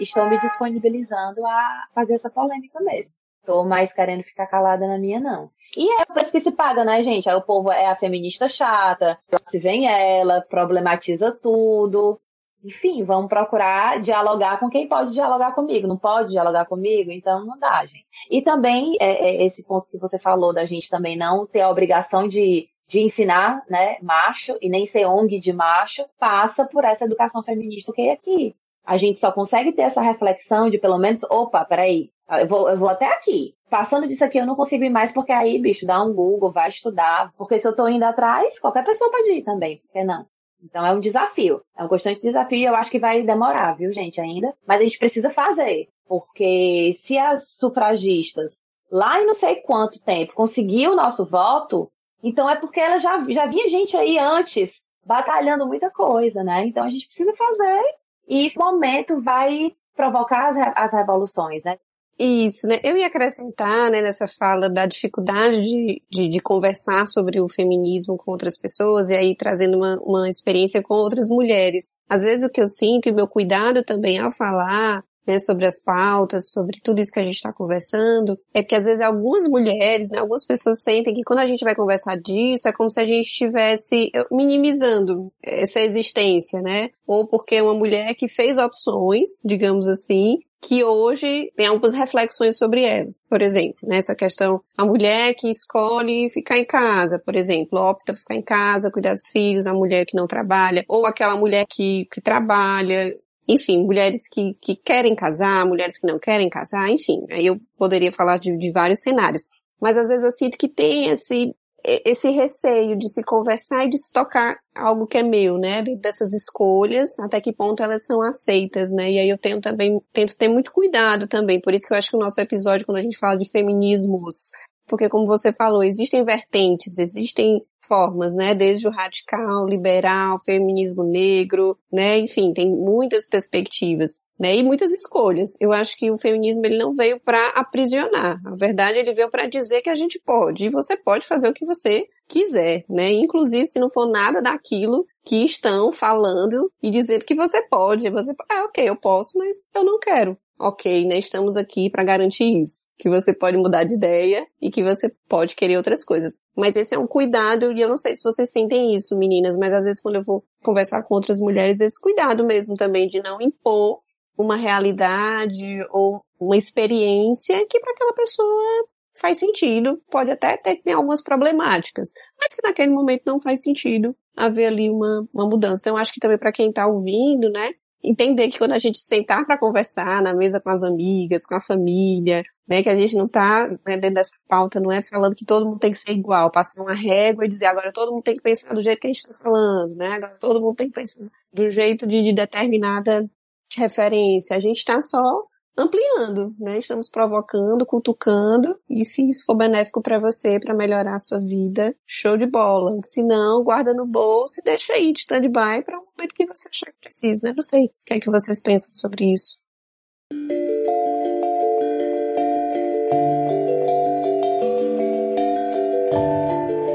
estou me disponibilizando a fazer essa polêmica mesmo. Tô mais querendo ficar calada na minha, não. E é por isso que se paga, né, gente? Aí o povo é a feminista chata, se vem ela, problematiza tudo. Enfim, vamos procurar dialogar com quem pode dialogar comigo. Não pode dialogar comigo? Então não dá, gente. E também, é, é esse ponto que você falou da gente também não ter a obrigação de, de ensinar, né, macho, e nem ser ONG de macho, passa por essa educação feminista que é aqui. A gente só consegue ter essa reflexão de pelo menos, opa, peraí, eu vou, eu vou até aqui. Passando disso aqui eu não consigo ir mais, porque aí, bicho, dá um Google, vai estudar. Porque se eu tô indo atrás, qualquer pessoa pode ir também, por que não? Então é um desafio. É um constante desafio e eu acho que vai demorar, viu, gente, ainda. Mas a gente precisa fazer. Porque se as sufragistas, lá em não sei quanto tempo, conseguiu o nosso voto, então é porque ela já, já vinha gente aí antes batalhando muita coisa, né? Então a gente precisa fazer. E esse momento vai provocar as, as revoluções, né? Isso, né? Eu ia acrescentar, né, nessa fala da dificuldade de, de, de, conversar sobre o feminismo com outras pessoas e aí trazendo uma, uma experiência com outras mulheres. Às vezes o que eu sinto e meu cuidado também ao falar né, sobre as pautas, sobre tudo isso que a gente está conversando, é que às vezes algumas mulheres, né, algumas pessoas sentem que quando a gente vai conversar disso, é como se a gente estivesse minimizando essa existência, né? Ou porque é uma mulher que fez opções, digamos assim, que hoje tem algumas reflexões sobre ela. Por exemplo, nessa né, questão, a mulher que escolhe ficar em casa, por exemplo, opta por ficar em casa, cuidar dos filhos, a mulher que não trabalha, ou aquela mulher que, que trabalha, enfim, mulheres que, que querem casar, mulheres que não querem casar, enfim, aí eu poderia falar de, de vários cenários. Mas às vezes eu sinto que tem esse, esse receio de se conversar e de se tocar algo que é meu, né? Dessas escolhas, até que ponto elas são aceitas, né? E aí eu tenho também, tento ter muito cuidado também. Por isso que eu acho que o nosso episódio, quando a gente fala de feminismos, porque como você falou, existem vertentes, existem formas, né? Desde o radical, liberal, feminismo negro, né? Enfim, tem muitas perspectivas, né? E muitas escolhas. Eu acho que o feminismo ele não veio para aprisionar. Na verdade, ele veio para dizer que a gente pode. E você pode fazer o que você quiser, né? Inclusive, se não for nada daquilo que estão falando e dizendo que você pode. Você, ah, ok, eu posso, mas eu não quero ok, né? Estamos aqui para garantir isso. Que você pode mudar de ideia e que você pode querer outras coisas. Mas esse é um cuidado, e eu não sei se vocês sentem isso, meninas, mas às vezes quando eu vou conversar com outras mulheres, esse cuidado mesmo também de não impor uma realidade ou uma experiência que para aquela pessoa faz sentido, pode até ter, ter algumas problemáticas, mas que naquele momento não faz sentido haver ali uma, uma mudança. Então, eu acho que também para quem está ouvindo, né, entender que quando a gente sentar para conversar na mesa com as amigas, com a família, né, que a gente não está né, dentro dessa pauta, não é falando que todo mundo tem que ser igual, passar uma régua e dizer agora todo mundo tem que pensar do jeito que a gente está falando, né, agora todo mundo tem que pensar do jeito de, de determinada referência. A gente está só ampliando, né? Estamos provocando, cutucando, e se isso for benéfico para você, para melhorar a sua vida, show de bola. Se não, guarda no bolso e deixa aí de stand-by para um momento que você achar que precisa, né? Não sei o que é que vocês pensam sobre isso.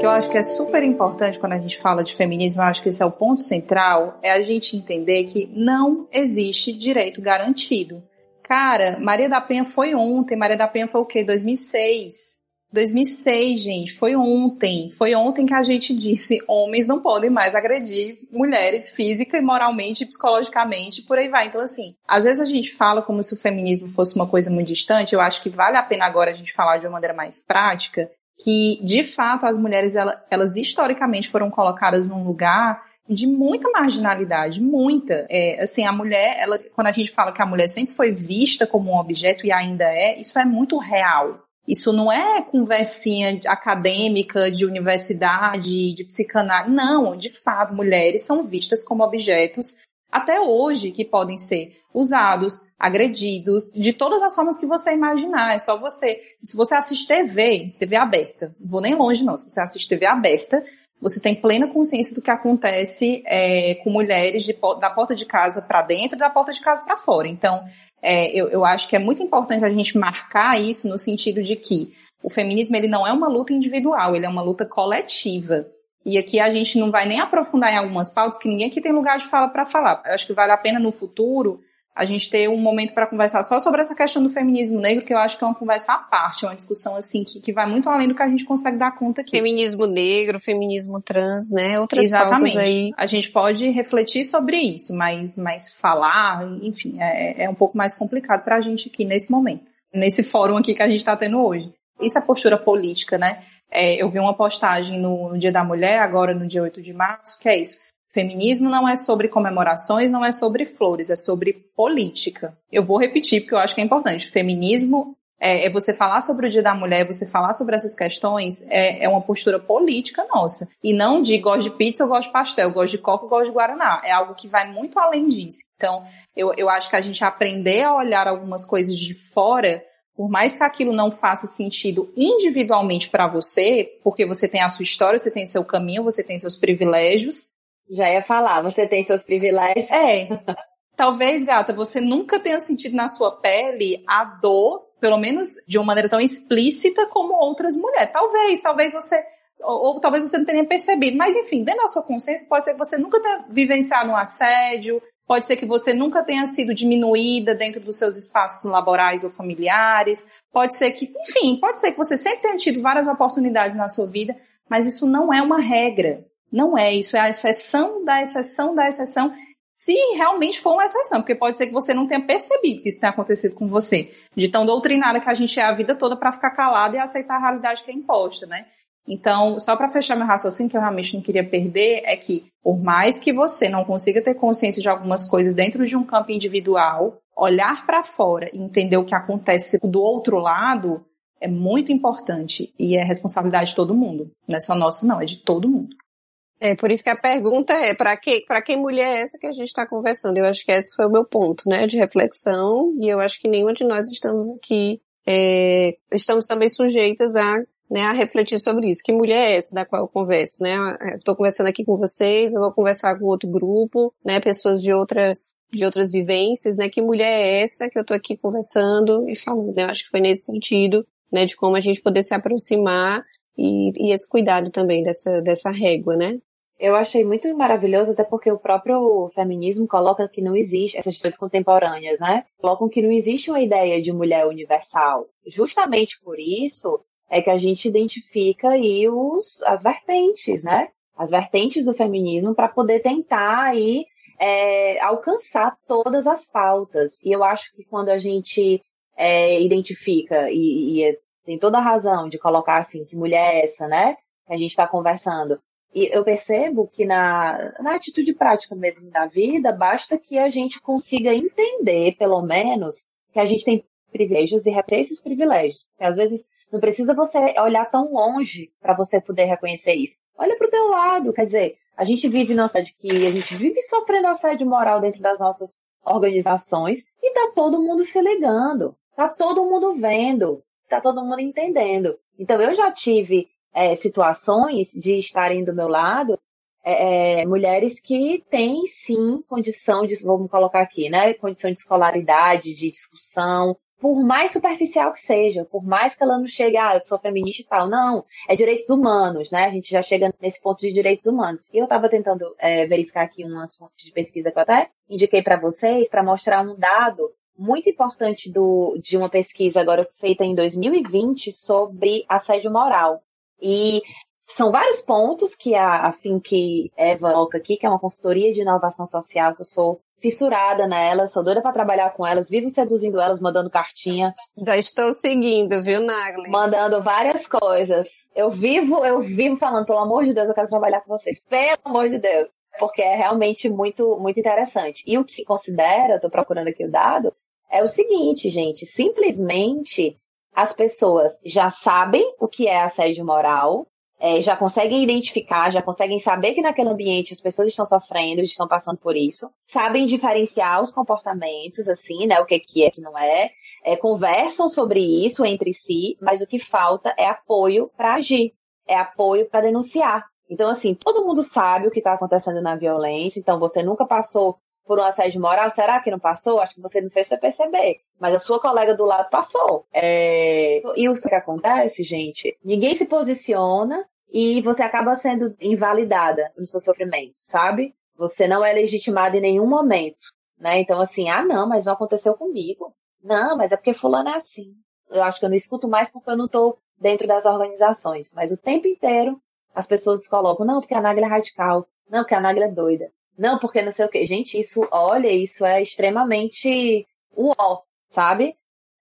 que eu acho que é super importante quando a gente fala de feminismo, eu acho que esse é o ponto central, é a gente entender que não existe direito garantido. Cara, Maria da Penha foi ontem. Maria da Penha foi o quê? 2006. 2006, gente, foi ontem. Foi ontem que a gente disse: homens não podem mais agredir mulheres física e moralmente, psicologicamente, por aí vai. Então, assim, às vezes a gente fala como se o feminismo fosse uma coisa muito distante. Eu acho que vale a pena agora a gente falar de uma maneira mais prática, que de fato as mulheres elas, elas historicamente foram colocadas num lugar de muita marginalidade, muita. É, assim, a mulher, ela, quando a gente fala que a mulher sempre foi vista como um objeto e ainda é, isso é muito real. Isso não é conversinha acadêmica de universidade, de psicanálise. Não, de fato, mulheres são vistas como objetos até hoje que podem ser usados, agredidos, de todas as formas que você imaginar. É só você. Se você assiste TV, TV aberta, não vou nem longe não, se você assiste TV aberta, você tem plena consciência do que acontece é, com mulheres de, da porta de casa para dentro e da porta de casa para fora. Então, é, eu, eu acho que é muito importante a gente marcar isso no sentido de que o feminismo ele não é uma luta individual, ele é uma luta coletiva. E aqui a gente não vai nem aprofundar em algumas pautas que ninguém aqui tem lugar de fala para falar. Eu acho que vale a pena no futuro a gente ter um momento para conversar só sobre essa questão do feminismo negro, que eu acho que é uma conversa à parte, é uma discussão assim que, que vai muito além do que a gente consegue dar conta aqui. Feminismo negro, feminismo trans, né? Outras Exatamente. aí. A gente pode refletir sobre isso, mas, mas falar, enfim, é, é um pouco mais complicado para a gente aqui nesse momento, nesse fórum aqui que a gente está tendo hoje. Isso é postura política, né? É, eu vi uma postagem no, no Dia da Mulher, agora no dia 8 de março, que é isso Feminismo não é sobre comemorações, não é sobre flores, é sobre política. Eu vou repetir porque eu acho que é importante. Feminismo é, é você falar sobre o Dia da Mulher, você falar sobre essas questões, é, é, uma postura política nossa. E não de gosto de pizza, eu gosto de pastel, gosto de coco, gosto de guaraná. É algo que vai muito além disso. Então, eu, eu acho que a gente aprender a olhar algumas coisas de fora por mais que aquilo não faça sentido individualmente para você, porque você tem a sua história, você tem seu caminho, você tem seus privilégios, já ia falar, você tem seus privilégios. É. Talvez, gata, você nunca tenha sentido na sua pele a dor, pelo menos de uma maneira tão explícita como outras mulheres. Talvez, talvez você ou, ou, talvez você não tenha percebido. Mas, enfim, dentro da sua consciência, pode ser que você nunca tenha vivenciado um assédio, pode ser que você nunca tenha sido diminuída dentro dos seus espaços laborais ou familiares, pode ser que, enfim, pode ser que você sempre tenha tido várias oportunidades na sua vida, mas isso não é uma regra. Não é, isso é a exceção da exceção da exceção, se realmente for uma exceção, porque pode ser que você não tenha percebido que isso tenha acontecido com você, de tão doutrinada que a gente é a vida toda para ficar calado e aceitar a realidade que é imposta, né? Então, só para fechar meu raciocínio, que eu realmente não queria perder, é que, por mais que você não consiga ter consciência de algumas coisas dentro de um campo individual, olhar para fora e entender o que acontece do outro lado é muito importante e é responsabilidade de todo mundo. Não é só nossa, não, é de todo mundo. É, por isso que a pergunta é, para que, mulher é essa que a gente está conversando? Eu acho que esse foi o meu ponto, né, de reflexão, e eu acho que nenhuma de nós estamos aqui, é, estamos também sujeitas a, né, a refletir sobre isso. Que mulher é essa da qual eu converso, né? Estou conversando aqui com vocês, eu vou conversar com outro grupo, né, pessoas de outras, de outras vivências, né? Que mulher é essa que eu estou aqui conversando e falando, né? Eu acho que foi nesse sentido, né, de como a gente poder se aproximar e, e esse cuidado também dessa, dessa régua, né? Eu achei muito maravilhoso, até porque o próprio feminismo coloca que não existe, essas coisas contemporâneas, né? Colocam que não existe uma ideia de mulher universal. Justamente por isso é que a gente identifica aí os, as vertentes, né? As vertentes do feminismo para poder tentar aí é, alcançar todas as pautas. E eu acho que quando a gente é, identifica e, e é, tem toda a razão de colocar assim, que mulher é essa, né? Que a gente está conversando. E eu percebo que na, na atitude prática mesmo da vida, basta que a gente consiga entender, pelo menos, que a gente tem privilégios e reter esses privilégios. Porque às vezes não precisa você olhar tão longe para você poder reconhecer isso. Olha para o teu lado, quer dizer, a gente vive nossa que a gente vive sofrendo assédio moral dentro das nossas organizações e tá todo mundo se ligando, tá todo mundo vendo, tá todo mundo entendendo. Então eu já tive é, situações de estarem do meu lado é, é, mulheres que têm sim condição de, vamos colocar aqui, né, condição de escolaridade, de discussão, por mais superficial que seja, por mais que ela não chegue, ah, eu sou feminista e tal, não, é direitos humanos, né, a gente já chega nesse ponto de direitos humanos. E eu estava tentando é, verificar aqui umas fontes de pesquisa que eu até indiquei para vocês, para mostrar um dado muito importante do, de uma pesquisa agora feita em 2020 sobre assédio moral. E são vários pontos que a, a Eva coloca aqui, que é uma consultoria de inovação social, que eu sou fissurada nela, sou doida para trabalhar com elas, vivo seduzindo elas, mandando cartinha. Já estou seguindo, viu, Nagli? Mandando várias coisas. Eu vivo, eu vivo falando, pelo amor de Deus, eu quero trabalhar com vocês. Pelo amor de Deus. Porque é realmente muito, muito interessante. E o que se considera, estou procurando aqui o dado, é o seguinte, gente, simplesmente as pessoas já sabem o que é assédio moral, é, já conseguem identificar, já conseguem saber que naquele ambiente as pessoas estão sofrendo, estão passando por isso, sabem diferenciar os comportamentos, assim, né, o que, que é, o que não é, é, conversam sobre isso entre si, mas o que falta é apoio para agir, é apoio para denunciar. Então, assim, todo mundo sabe o que está acontecendo na violência, então você nunca passou por um assédio moral, será que não passou? Acho que você não fez pra perceber. Mas a sua colega do lado passou. É... E o que acontece, gente? Ninguém se posiciona e você acaba sendo invalidada no seu sofrimento, sabe? Você não é legitimada em nenhum momento, né? Então, assim, ah, não, mas não aconteceu comigo. Não, mas é porque fulano é assim. Eu acho que eu não escuto mais porque eu não tô dentro das organizações. Mas o tempo inteiro as pessoas colocam, não, porque a Nagla é radical. Não, porque a Nagla é doida. Não, porque não sei o quê. Gente, isso, olha, isso é extremamente uó, sabe?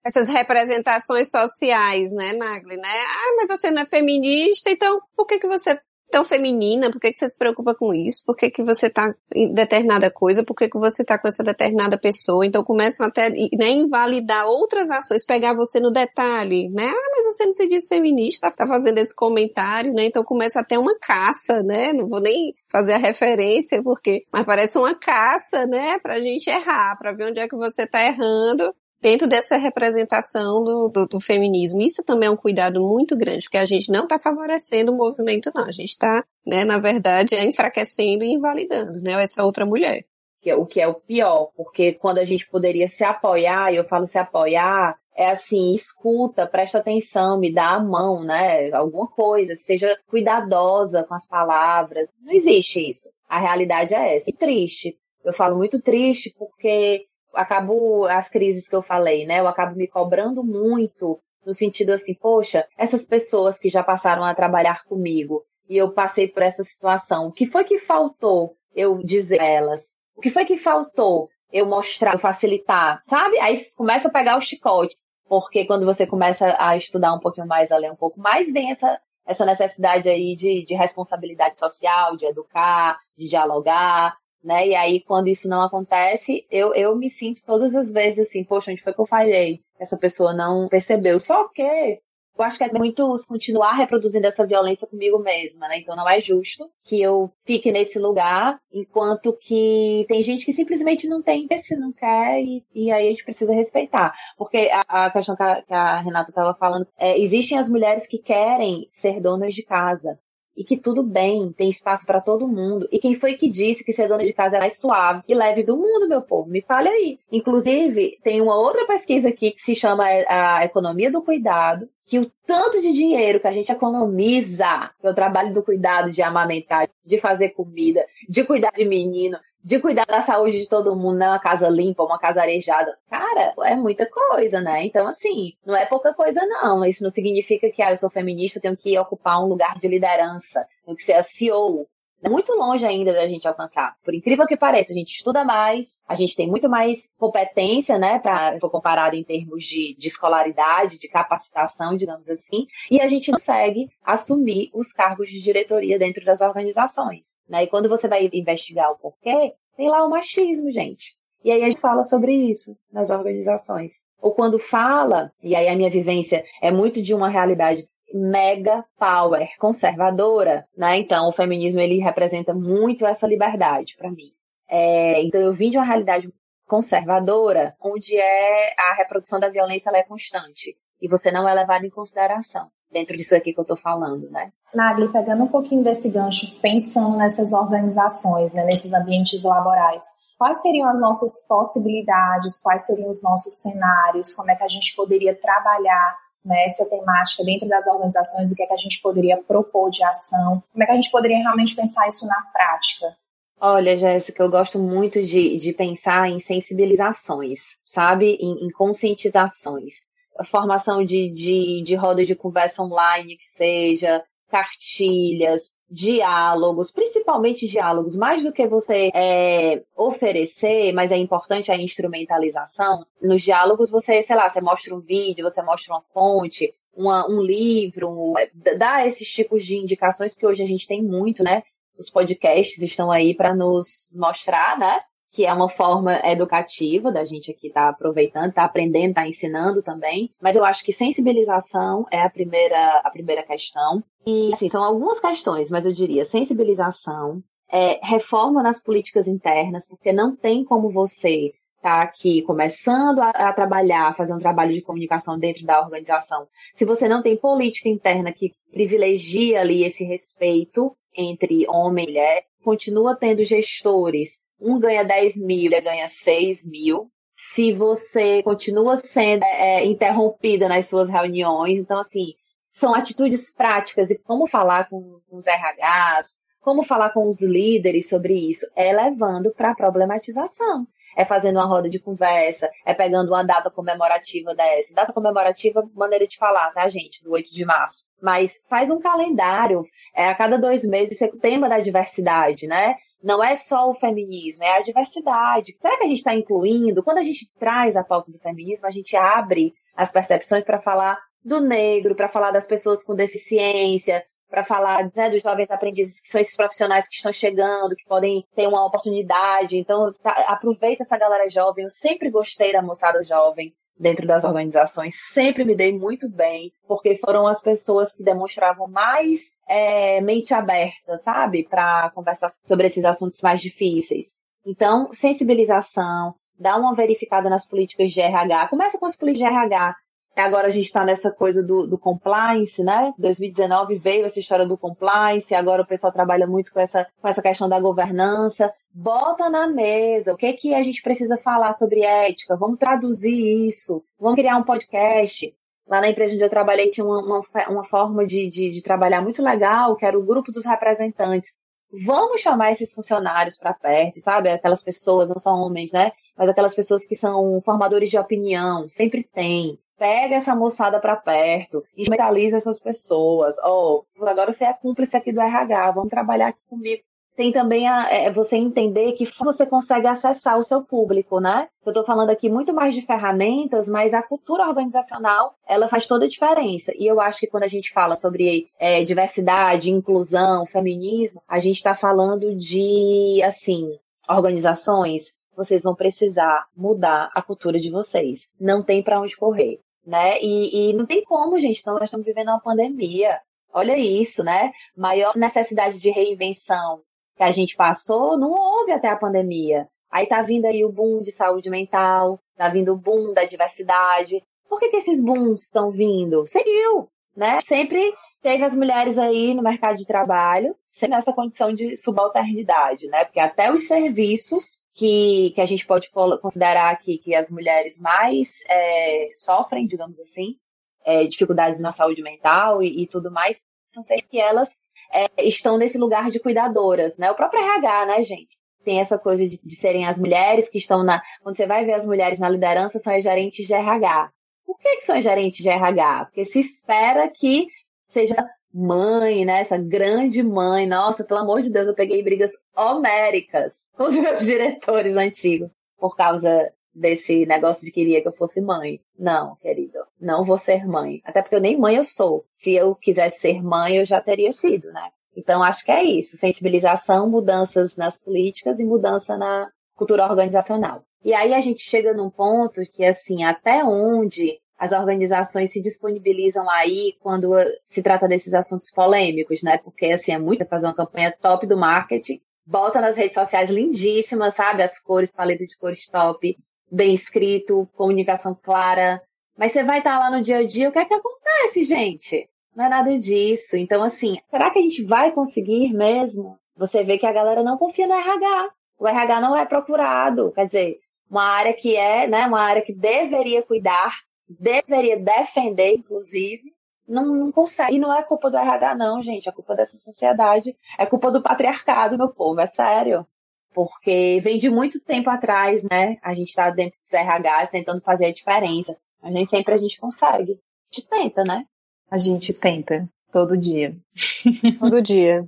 Essas representações sociais, né, Nagli, né? Ah, mas você não é feminista, então por que que você tão feminina? Por que, que você se preocupa com isso? Por que, que você tá em determinada coisa? Por que, que você tá com essa determinada pessoa? Então começam até né, invalidar outras ações, pegar você no detalhe, né? Ah, mas você não se diz feminista, tá fazendo esse comentário, né? Então começa até uma caça, né? Não vou nem fazer a referência, porque, mas parece uma caça, né? Pra gente errar, pra ver onde é que você tá errando dentro dessa representação do, do, do, feminismo. Isso também é um cuidado muito grande, porque a gente não está favorecendo o movimento, não. A gente está, né, na verdade, é enfraquecendo e invalidando, né, essa outra mulher. É o que é o pior, porque quando a gente poderia se apoiar, e eu falo se apoiar, é assim, escuta, presta atenção, me dá a mão, né? Alguma coisa, seja cuidadosa com as palavras. Não existe isso. A realidade é essa. E triste. Eu falo muito triste porque acabo as crises que eu falei, né? Eu acabo me cobrando muito no sentido assim, poxa, essas pessoas que já passaram a trabalhar comigo e eu passei por essa situação, o que foi que faltou eu dizer a elas? O que foi que faltou eu mostrar, eu facilitar, sabe? Aí começa a pegar o chicote, porque quando você começa a estudar um pouquinho mais, a ler um pouco mais, vem essa, essa necessidade aí de, de responsabilidade social, de educar, de dialogar, né? E aí, quando isso não acontece, eu, eu me sinto todas as vezes assim, poxa, onde foi que eu falhei? Essa pessoa não percebeu. Só que eu acho que é muito continuar reproduzindo essa violência comigo mesma, né? Então não é justo que eu fique nesse lugar, enquanto que tem gente que simplesmente não tem interesse, não quer, e, e aí a gente precisa respeitar. Porque a, a questão que a, que a Renata estava falando, é, existem as mulheres que querem ser donas de casa e que tudo bem, tem espaço para todo mundo. E quem foi que disse que ser dona de casa é mais suave e leve do mundo, meu povo? Me fale aí. Inclusive, tem uma outra pesquisa aqui que se chama a economia do cuidado, que o tanto de dinheiro que a gente economiza no trabalho do cuidado, de amamentar, de fazer comida, de cuidar de menino, de cuidar da saúde de todo mundo, não é uma casa limpa, uma casa arejada. Cara, é muita coisa, né? Então, assim, não é pouca coisa, não. Isso não significa que, ah, eu sou feminista, eu tenho que ocupar um lugar de liderança, tenho que ser a CEO. Muito longe ainda da gente alcançar. Por incrível que pareça, a gente estuda mais, a gente tem muito mais competência, né, para comparado em termos de, de escolaridade, de capacitação, digamos assim, e a gente consegue assumir os cargos de diretoria dentro das organizações, né? E quando você vai investigar o porquê, tem lá o machismo, gente. E aí a gente fala sobre isso nas organizações. Ou quando fala, e aí a minha vivência é muito de uma realidade mega power conservadora, né? Então o feminismo ele representa muito essa liberdade para mim. É, então eu vim de uma realidade conservadora, onde é a reprodução da violência é constante e você não é levado em consideração dentro disso aqui que eu estou falando, né? Nagli, pegando um pouquinho desse gancho, pensando nessas organizações, né, nesses ambientes laborais, quais seriam as nossas possibilidades, quais seriam os nossos cenários, como é que a gente poderia trabalhar né, temática dentro das organizações, o que é que a gente poderia propor de ação, como é que a gente poderia realmente pensar isso na prática? Olha, Jéssica, eu gosto muito de, de pensar em sensibilizações, sabe? Em, em conscientizações. A formação de, de, de rodas de conversa online, que seja, cartilhas, diálogos, principalmente diálogos, mais do que você é, oferecer, mas é importante a instrumentalização. Nos diálogos você, sei lá, você mostra um vídeo, você mostra uma fonte, uma, um livro, dá esses tipos de indicações que hoje a gente tem muito, né? Os podcasts estão aí para nos mostrar, né? Que é uma forma educativa da gente aqui estar tá aproveitando, tá aprendendo, tá ensinando também. Mas eu acho que sensibilização é a primeira, a primeira questão. E, assim, são algumas questões, mas eu diria sensibilização, é, reforma nas políticas internas, porque não tem como você tá aqui começando a, a, trabalhar, fazer um trabalho de comunicação dentro da organização, se você não tem política interna que privilegia ali esse respeito entre homem e mulher, continua tendo gestores um ganha 10 mil, ganha 6 mil. Se você continua sendo é, interrompida nas suas reuniões, então assim, são atitudes práticas e como falar com, os RHs, como falar com os líderes sobre isso, é levando para a problematização. É fazendo uma roda de conversa, é pegando uma data comemorativa dessa. Data comemorativa, maneira de falar, tá, gente? Do 8 de março. Mas faz um calendário, é, a cada dois meses, o tema da diversidade, né? Não é só o feminismo, é a diversidade. Será que a gente está incluindo? Quando a gente traz a pauta do feminismo, a gente abre as percepções para falar do negro, para falar das pessoas com deficiência, para falar né, dos jovens aprendizes, que são esses profissionais que estão chegando, que podem ter uma oportunidade. Então, tá, aproveita essa galera jovem. Eu sempre gostei da moçada jovem dentro das organizações, sempre me dei muito bem, porque foram as pessoas que demonstravam mais é, mente aberta, sabe, para conversar sobre esses assuntos mais difíceis. Então, sensibilização, dá uma verificada nas políticas de RH, começa com as políticas de RH, Agora a gente está nessa coisa do, do, compliance, né? 2019 veio essa história do compliance, agora o pessoal trabalha muito com essa, com essa questão da governança. Bota na mesa o que, é que a gente precisa falar sobre ética, vamos traduzir isso, vamos criar um podcast. Lá na empresa onde eu trabalhei tinha uma, uma, uma forma de, de, de trabalhar muito legal, que era o grupo dos representantes. Vamos chamar esses funcionários para perto, sabe? Aquelas pessoas, não só homens, né? Mas aquelas pessoas que são formadores de opinião, sempre tem pega essa moçada para perto, instrumentaliza essas pessoas. Oh, agora você é cúmplice aqui do RH, vamos trabalhar aqui comigo. Tem também a, é, você entender que você consegue acessar o seu público, né? Eu estou falando aqui muito mais de ferramentas, mas a cultura organizacional, ela faz toda a diferença. E eu acho que quando a gente fala sobre é, diversidade, inclusão, feminismo, a gente está falando de, assim, organizações vocês vão precisar mudar a cultura de vocês. Não tem para onde correr né? E, e não tem como, gente, então nós estamos vivendo uma pandemia. Olha isso, né? Maior necessidade de reinvenção que a gente passou, não houve até a pandemia. Aí tá vindo aí o boom de saúde mental, tá vindo o boom da diversidade. Por que, que esses booms estão vindo? Seguiu, né? Sempre teve as mulheres aí no mercado de trabalho, sem essa condição de subalternidade, né? Porque até os serviços que, que a gente pode considerar aqui que as mulheres mais é, sofrem, digamos assim, é, dificuldades na saúde mental e, e tudo mais, não sei que elas é, estão nesse lugar de cuidadoras, né? O próprio RH, né, gente? Tem essa coisa de, de, serem as mulheres que estão na. Quando você vai ver as mulheres na liderança, são as gerentes de RH. Por que, que são as gerentes de RH? Porque se espera que seja mãe, né? Essa grande mãe. Nossa, pelo amor de Deus, eu peguei brigas homéricas com os meus diretores antigos por causa desse negócio de queria que eu fosse mãe. Não, querido, não vou ser mãe. Até porque eu nem mãe eu sou. Se eu quisesse ser mãe, eu já teria sido, né? Então acho que é isso, sensibilização, mudanças nas políticas e mudança na cultura organizacional. E aí a gente chega num ponto que assim, até onde as organizações se disponibilizam aí quando se trata desses assuntos polêmicos, né? Porque assim, é muito fazer uma campanha top do marketing, bota nas redes sociais lindíssimas, sabe? As cores, paleta de cores top, bem escrito, comunicação clara. Mas você vai estar lá no dia a dia, o que é que acontece, gente? Não é nada disso. Então, assim, será que a gente vai conseguir mesmo? Você vê que a galera não confia no RH. O RH não é procurado. Quer dizer, uma área que é, né, uma área que deveria cuidar, deveria defender, inclusive, não, não consegue. E não é culpa do RH, não, gente. É culpa dessa sociedade. É culpa do patriarcado, meu povo. É sério porque vem de muito tempo atrás, né? A gente está dentro dos RH tentando fazer a diferença, mas nem sempre a gente consegue. A gente tenta, né? A gente tenta, todo dia. todo dia.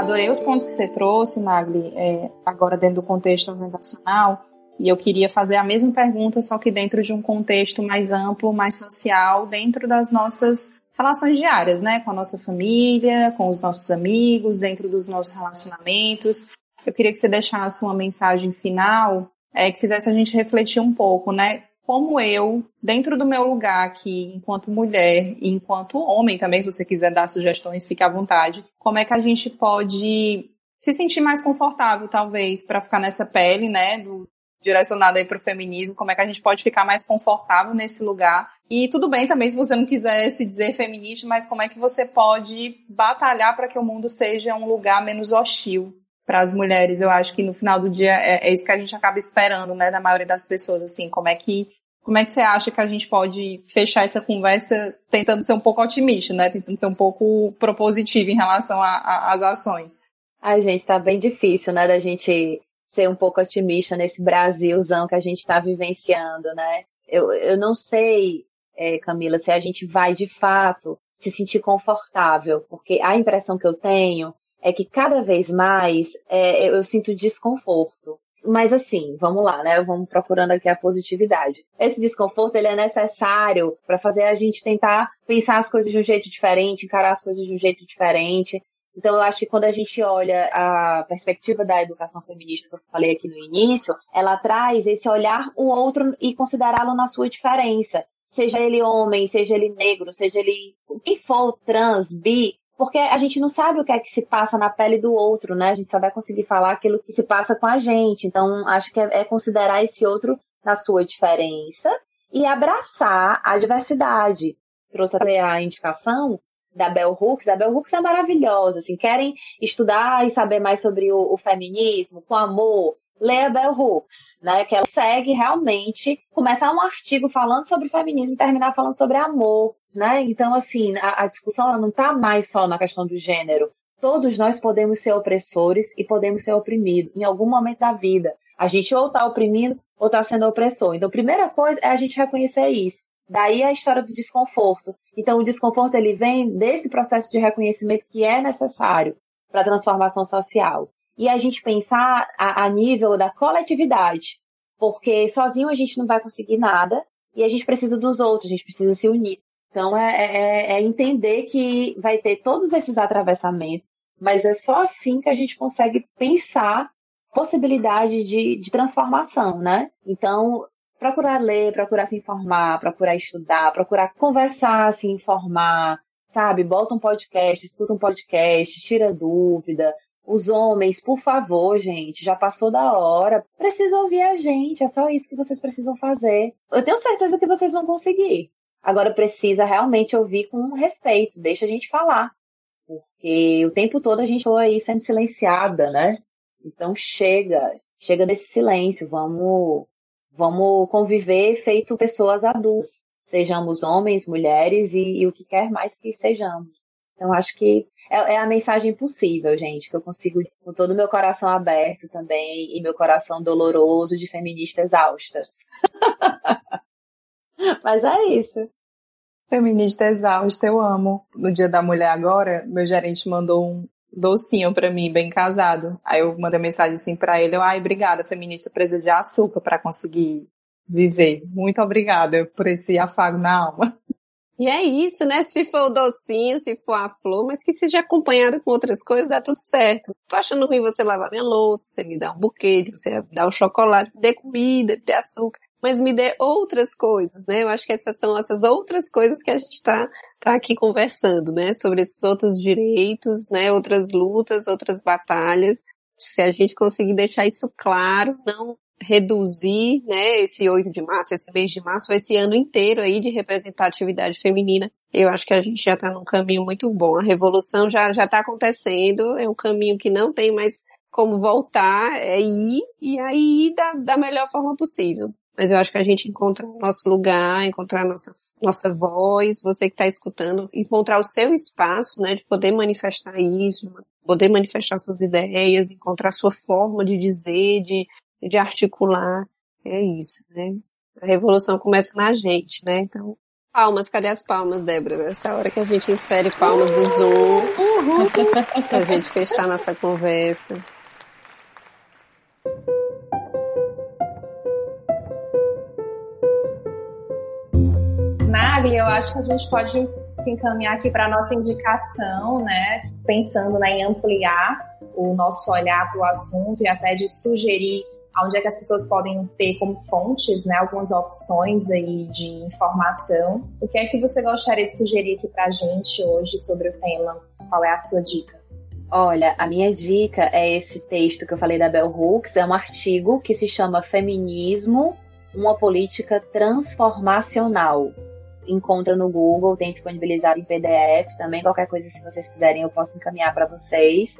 Adorei os pontos que você trouxe, Magli, é, agora dentro do contexto organizacional. E eu queria fazer a mesma pergunta, só que dentro de um contexto mais amplo, mais social, dentro das nossas relações diárias, né? Com a nossa família, com os nossos amigos, dentro dos nossos relacionamentos. Eu queria que você deixasse uma mensagem final é, que fizesse a gente refletir um pouco, né? Como eu, dentro do meu lugar aqui, enquanto mulher e enquanto homem também, se você quiser dar sugestões, fique à vontade, como é que a gente pode se sentir mais confortável, talvez, para ficar nessa pele, né, do, direcionada aí para o feminismo, como é que a gente pode ficar mais confortável nesse lugar. E tudo bem também se você não quiser se dizer feminista, mas como é que você pode batalhar para que o mundo seja um lugar menos hostil para as mulheres. Eu acho que no final do dia é, é, isso que a gente acaba esperando, né, da maioria das pessoas, assim, como é que como é que você acha que a gente pode fechar essa conversa tentando ser um pouco otimista, né, tentando ser um pouco propositivo em relação às ações? Ai, gente, tá bem difícil, né, da gente ser um pouco otimista nesse Brasilzão que a gente está vivenciando, né? Eu, eu não sei, é, Camila, se a gente vai de fato se sentir confortável, porque a impressão que eu tenho é que cada vez mais é, eu sinto desconforto. Mas assim, vamos lá, né? Vamos procurando aqui a positividade. Esse desconforto ele é necessário para fazer a gente tentar pensar as coisas de um jeito diferente, encarar as coisas de um jeito diferente, então, eu acho que quando a gente olha a perspectiva da educação feminista que eu falei aqui no início, ela traz esse olhar o outro e considerá-lo na sua diferença. Seja ele homem, seja ele negro, seja ele quem for, trans, bi, porque a gente não sabe o que é que se passa na pele do outro, né? A gente só vai conseguir falar aquilo que se passa com a gente. Então, acho que é, é considerar esse outro na sua diferença e abraçar a diversidade. Trouxe a indicação da Bell Hooks. A Bell Hooks é maravilhosa, assim, querem estudar e saber mais sobre o, o feminismo, com amor, lê a Bell Hooks, né, que ela segue realmente começar um artigo falando sobre feminismo e terminar falando sobre amor, né, então assim, a, a discussão não está mais só na questão do gênero, todos nós podemos ser opressores e podemos ser oprimidos em algum momento da vida. A gente ou está oprimindo ou está sendo opressor. Então, a primeira coisa é a gente reconhecer isso. Daí a história do desconforto. Então, o desconforto ele vem desse processo de reconhecimento que é necessário para a transformação social. E a gente pensar a, a nível da coletividade, porque sozinho a gente não vai conseguir nada e a gente precisa dos outros, a gente precisa se unir. Então, é, é, é entender que vai ter todos esses atravessamentos, mas é só assim que a gente consegue pensar possibilidade de, de transformação, né? Então, procurar ler, procurar se informar, procurar estudar, procurar conversar, se informar, sabe? Bota um podcast, escuta um podcast, tira dúvida. Os homens, por favor, gente, já passou da hora. Precisa ouvir a gente, é só isso que vocês precisam fazer. Eu tenho certeza que vocês vão conseguir. Agora precisa realmente ouvir com respeito, deixa a gente falar. Porque o tempo todo a gente foi aí sendo silenciada, né? Então chega, chega desse silêncio, vamos Vamos conviver feito pessoas adultas, sejamos homens, mulheres e, e o que quer mais que sejamos. Então acho que é, é, a mensagem possível, gente, que eu consigo, com todo o meu coração aberto também e meu coração doloroso de feminista exausta. Mas é isso. Feminista exausta, eu amo. No Dia da Mulher agora, meu gerente mandou um docinho para mim, bem casado. Aí eu mandei mensagem assim para ele, eu, ai, obrigada, feminista precisa de açúcar para conseguir viver. Muito obrigada por esse afago na alma. E é isso, né? Se for o docinho, se for a flor, mas que seja acompanhado com outras coisas, dá tudo certo. Tô achando ruim você lavar minha louça, você me dá um buquê, você dá um chocolate, me dê comida, me dê açúcar, mas me dê outras coisas, né? Eu acho que essas são essas outras coisas que a gente tá, tá aqui conversando, né? Sobre esses outros direitos, né? Outras lutas, outras batalhas. Se a gente conseguir deixar isso claro, não reduzir, né, esse 8 de março, esse mês de março, esse ano inteiro aí de representatividade feminina. Eu acho que a gente já está num caminho muito bom. A revolução já já está acontecendo, é um caminho que não tem mais como voltar, é ir e aí da, da melhor forma possível. Mas eu acho que a gente encontra o nosso lugar, encontrar a nossa nossa voz, você que está escutando, encontrar o seu espaço, né, de poder manifestar isso, poder manifestar suas ideias, encontrar sua forma de dizer, de de articular. É isso, né? A revolução começa na gente, né? Então, palmas, cadê as palmas, Débora? Essa hora que a gente insere palmas do Zoom. Uhum. pra gente fechar nossa conversa. Nagli, eu acho que a gente pode se encaminhar aqui para nossa indicação, né? Pensando né, em ampliar o nosso olhar para o assunto e até de sugerir onde é que as pessoas podem ter como fontes, né, algumas opções aí de informação. O que é que você gostaria de sugerir aqui para a gente hoje sobre o tema? Qual é a sua dica? Olha, a minha dica é esse texto que eu falei da Bell Hooks, é um artigo que se chama Feminismo, uma política transformacional. Encontra no Google, tem disponibilizado em PDF também. Qualquer coisa, se vocês quiserem, eu posso encaminhar para vocês.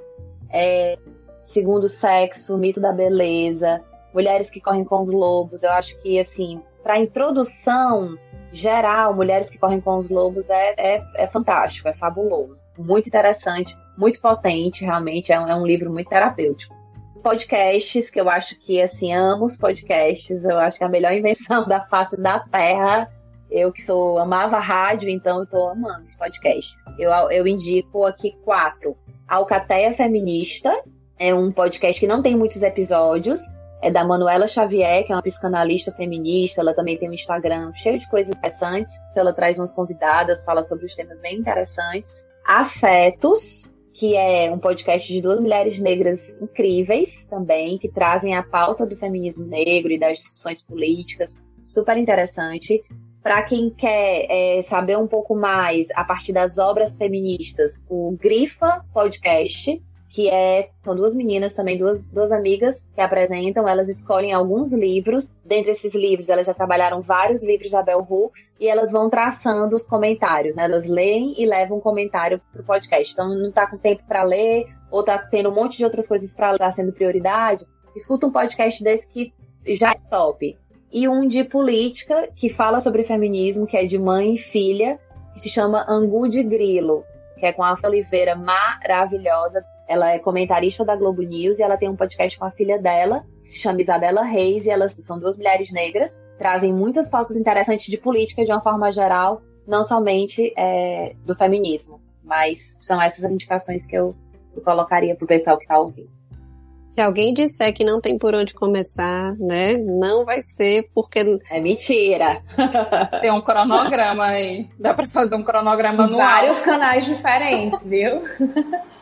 É, segundo sexo, mito da beleza, mulheres que correm com os lobos. Eu acho que, assim, para introdução geral, mulheres que correm com os lobos é, é, é, fantástico, é fabuloso, muito interessante, muito potente, realmente é um, é um livro muito terapêutico. Podcasts, que eu acho que, assim, amo os podcasts, eu acho que é a melhor invenção da face da Terra. Eu que sou, amava rádio, então tô amando os podcasts. Eu, eu indico aqui quatro. Alcateia Feminista, é um podcast que não tem muitos episódios. É da Manuela Xavier, que é uma psicanalista feminista. Ela também tem um Instagram cheio de coisas interessantes. Ela traz umas convidadas, fala sobre os temas bem interessantes. Afetos, que é um podcast de duas mulheres negras incríveis também, que trazem a pauta do feminismo negro e das discussões políticas. Super interessante. Para quem quer é, saber um pouco mais a partir das obras feministas, o Grifa Podcast, que é, são duas meninas também, duas, duas amigas que apresentam, elas escolhem alguns livros, dentre esses livros elas já trabalharam vários livros da Bell Hooks, e elas vão traçando os comentários, né? Elas leem e levam um comentário pro podcast. Então não tá com tempo para ler, ou tá tendo um monte de outras coisas para tá sendo prioridade, escuta um podcast desse que já é top. E um de política, que fala sobre feminismo, que é de mãe e filha, que se chama Angu de Grilo, que é com a Oliveira maravilhosa, ela é comentarista da Globo News e ela tem um podcast com a filha dela, que se chama Isabela Reis, e elas são duas mulheres negras, trazem muitas pautas interessantes de política de uma forma geral, não somente é, do feminismo, mas são essas as indicações que eu, eu colocaria para o pessoal que está ouvindo. Se alguém disser que não tem por onde começar, né? Não vai ser porque. É mentira. Tem um cronograma aí. Dá para fazer um cronograma no Vários canais diferentes, viu?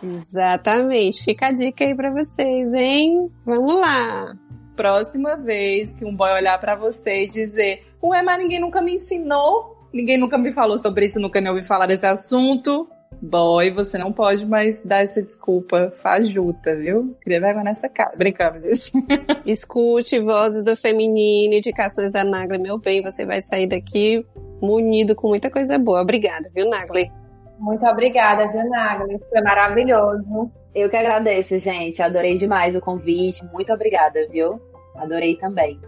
Exatamente. Fica a dica aí para vocês, hein? Vamos lá. Próxima vez que um boy olhar para você e dizer: Ué, mas ninguém nunca me ensinou, ninguém nunca me falou sobre isso, nunca nem ouvi falar desse assunto boy, você não pode mais dar essa desculpa fajuta, viu? Queria vergonha nessa cara. Brincando disso. Escute vozes do feminino, indicações da Nagli, meu bem, você vai sair daqui munido com muita coisa boa. Obrigada, viu, Nagli? Muito obrigada, viu, Nagli? Foi maravilhoso. Eu que agradeço, gente. Adorei demais o convite. Muito obrigada, viu? Adorei também.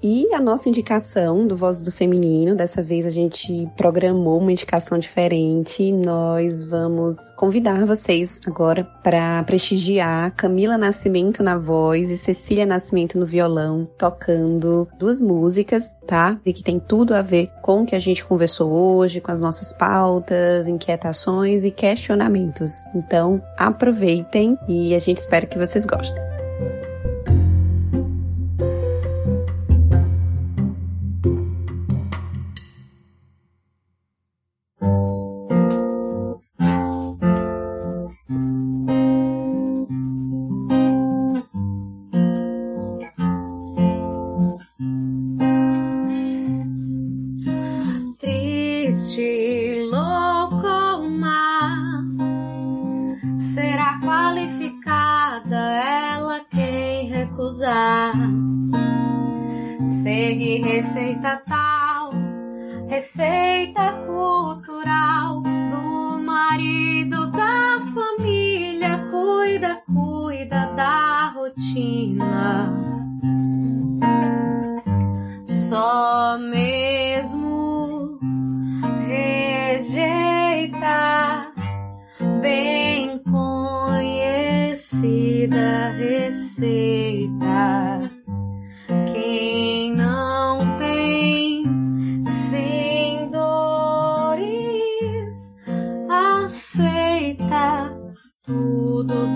E a nossa indicação do Voz do Feminino, dessa vez a gente programou uma indicação diferente. Nós vamos convidar vocês agora para prestigiar Camila Nascimento na voz e Cecília Nascimento no violão, tocando duas músicas, tá? E que tem tudo a ver com o que a gente conversou hoje, com as nossas pautas, inquietações e questionamentos. Então, aproveitem e a gente espera que vocês gostem.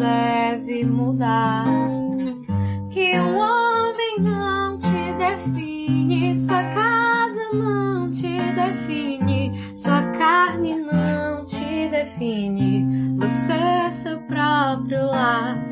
deve mudar. Que um homem não te define, sua casa não te define, sua carne não te define. Você é seu próprio lar.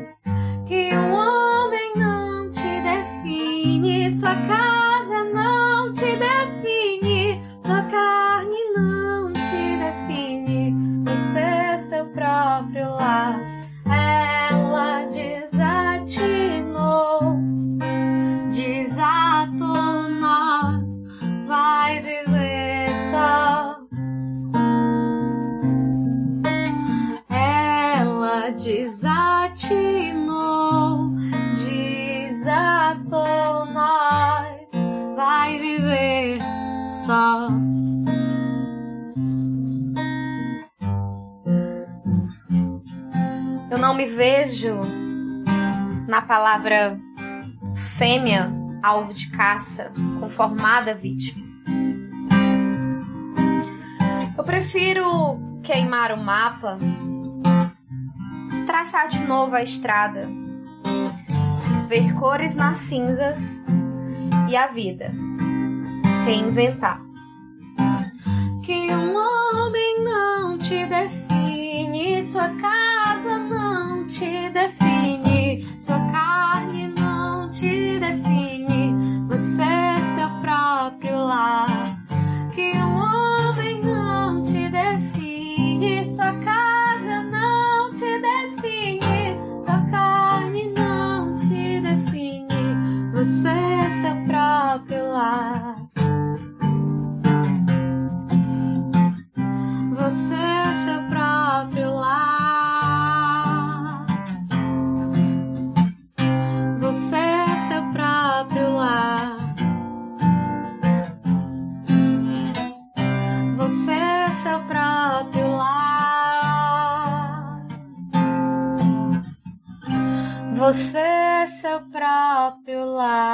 Palavra fêmea, alvo de caça, conformada vítima. Eu prefiro queimar o mapa, traçar de novo a estrada, ver cores nas cinzas e a vida reinventar. Que um homem não te define, sua não te define, sua carne não te define, você é seu próprio lar. Que um homem não te define, sua casa não te define, sua carne não te define, você é seu próprio lar. Você é seu próprio lar.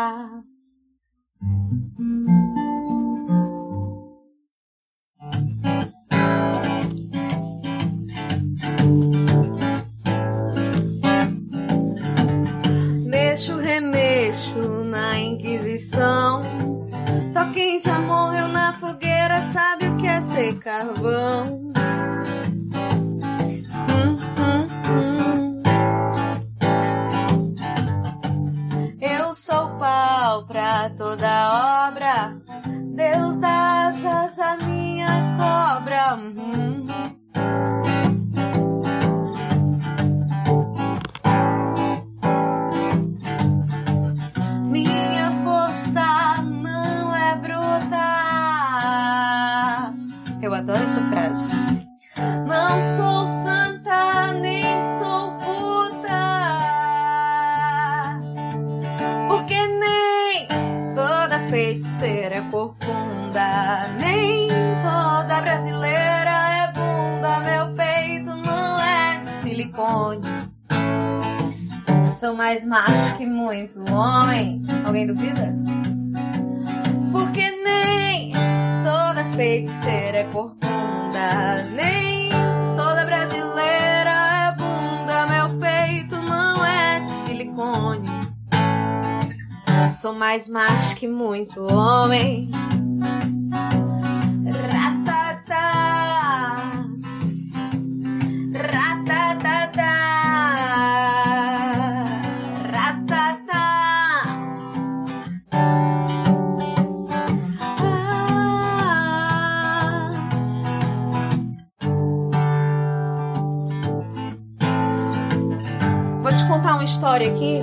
História aqui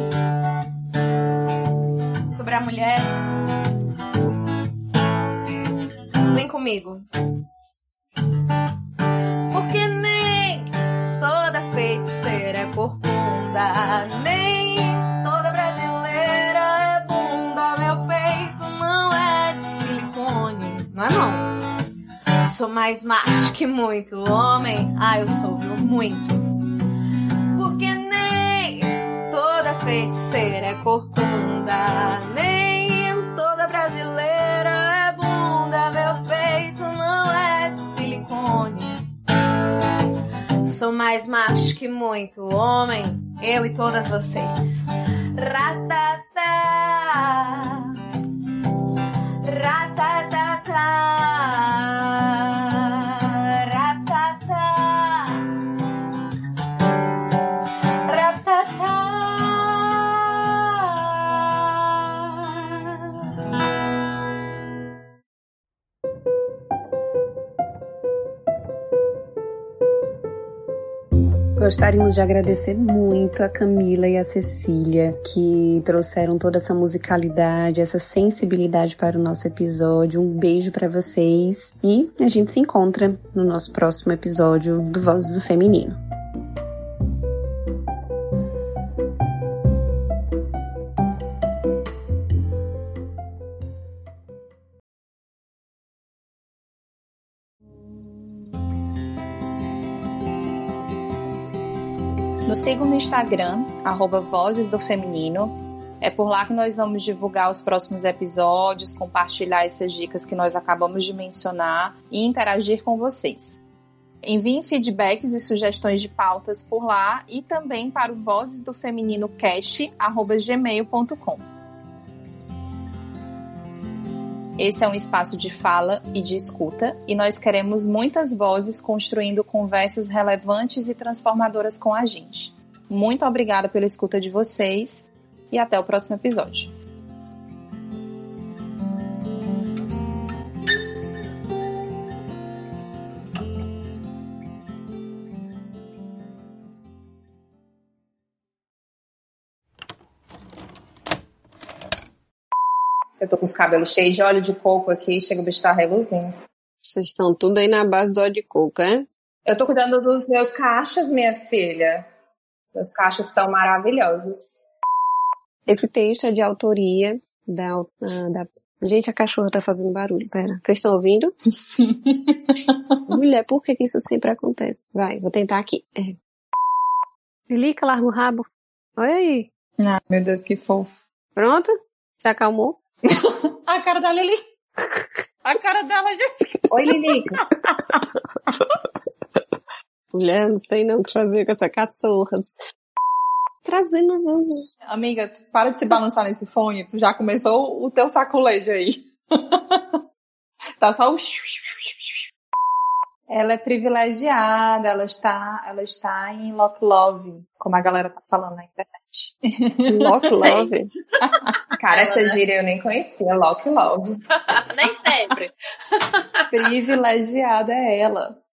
sobre a mulher. Vem comigo. Porque nem toda feiticeira é corcunda, nem toda brasileira é bunda. Meu peito não é de silicone, não é não. Sou mais macho que muito homem. Ah, eu sou, viu? Muito. Feiticeira é corcunda, nem toda brasileira é bunda. Meu peito não é de silicone. Sou mais macho que muito homem, eu e todas vocês. Ratatá. Gostaríamos de agradecer muito a Camila e a Cecília, que trouxeram toda essa musicalidade, essa sensibilidade para o nosso episódio. Um beijo para vocês e a gente se encontra no nosso próximo episódio do Vozes do Feminino. Nos sigam no Instagram, arroba Vozes do Feminino. É por lá que nós vamos divulgar os próximos episódios, compartilhar essas dicas que nós acabamos de mencionar e interagir com vocês. Enviem feedbacks e sugestões de pautas por lá e também para o Vozes do Feminino gmail.com. Esse é um espaço de fala e de escuta, e nós queremos muitas vozes construindo conversas relevantes e transformadoras com a gente. Muito obrigada pela escuta de vocês e até o próximo episódio. Eu tô com os cabelos cheios de óleo de coco aqui, chega o bicho tá reluzindo. Vocês estão tudo aí na base do óleo de coco, hein? Eu tô cuidando dos meus cachos, minha filha. Meus cachos estão maravilhosos. Esse texto é de autoria da, ah, da... Gente, a cachorra tá fazendo barulho, pera. Vocês estão ouvindo? Sim. Mulher, por que, que isso sempre acontece? Vai, vou tentar aqui. É. Lilica, larga o rabo. Olha aí. Ah, meu Deus, que fofo. Pronto? Se acalmou? A cara da Lili. A cara dela, gente. Oi, Lilica. Mulher, não sei não o que fazer com essa cachorra. Trazendo. Amiga, tu para de se balançar nesse fone, tu já começou o teu saculejo aí. tá só o... Ela é privilegiada, ela está, ela está em Lock Love, como a galera tá falando na internet. Lock Love. Cara, essa gíria eu nem conhecia. Lock Love. Nem sempre. Privilegiada é ela.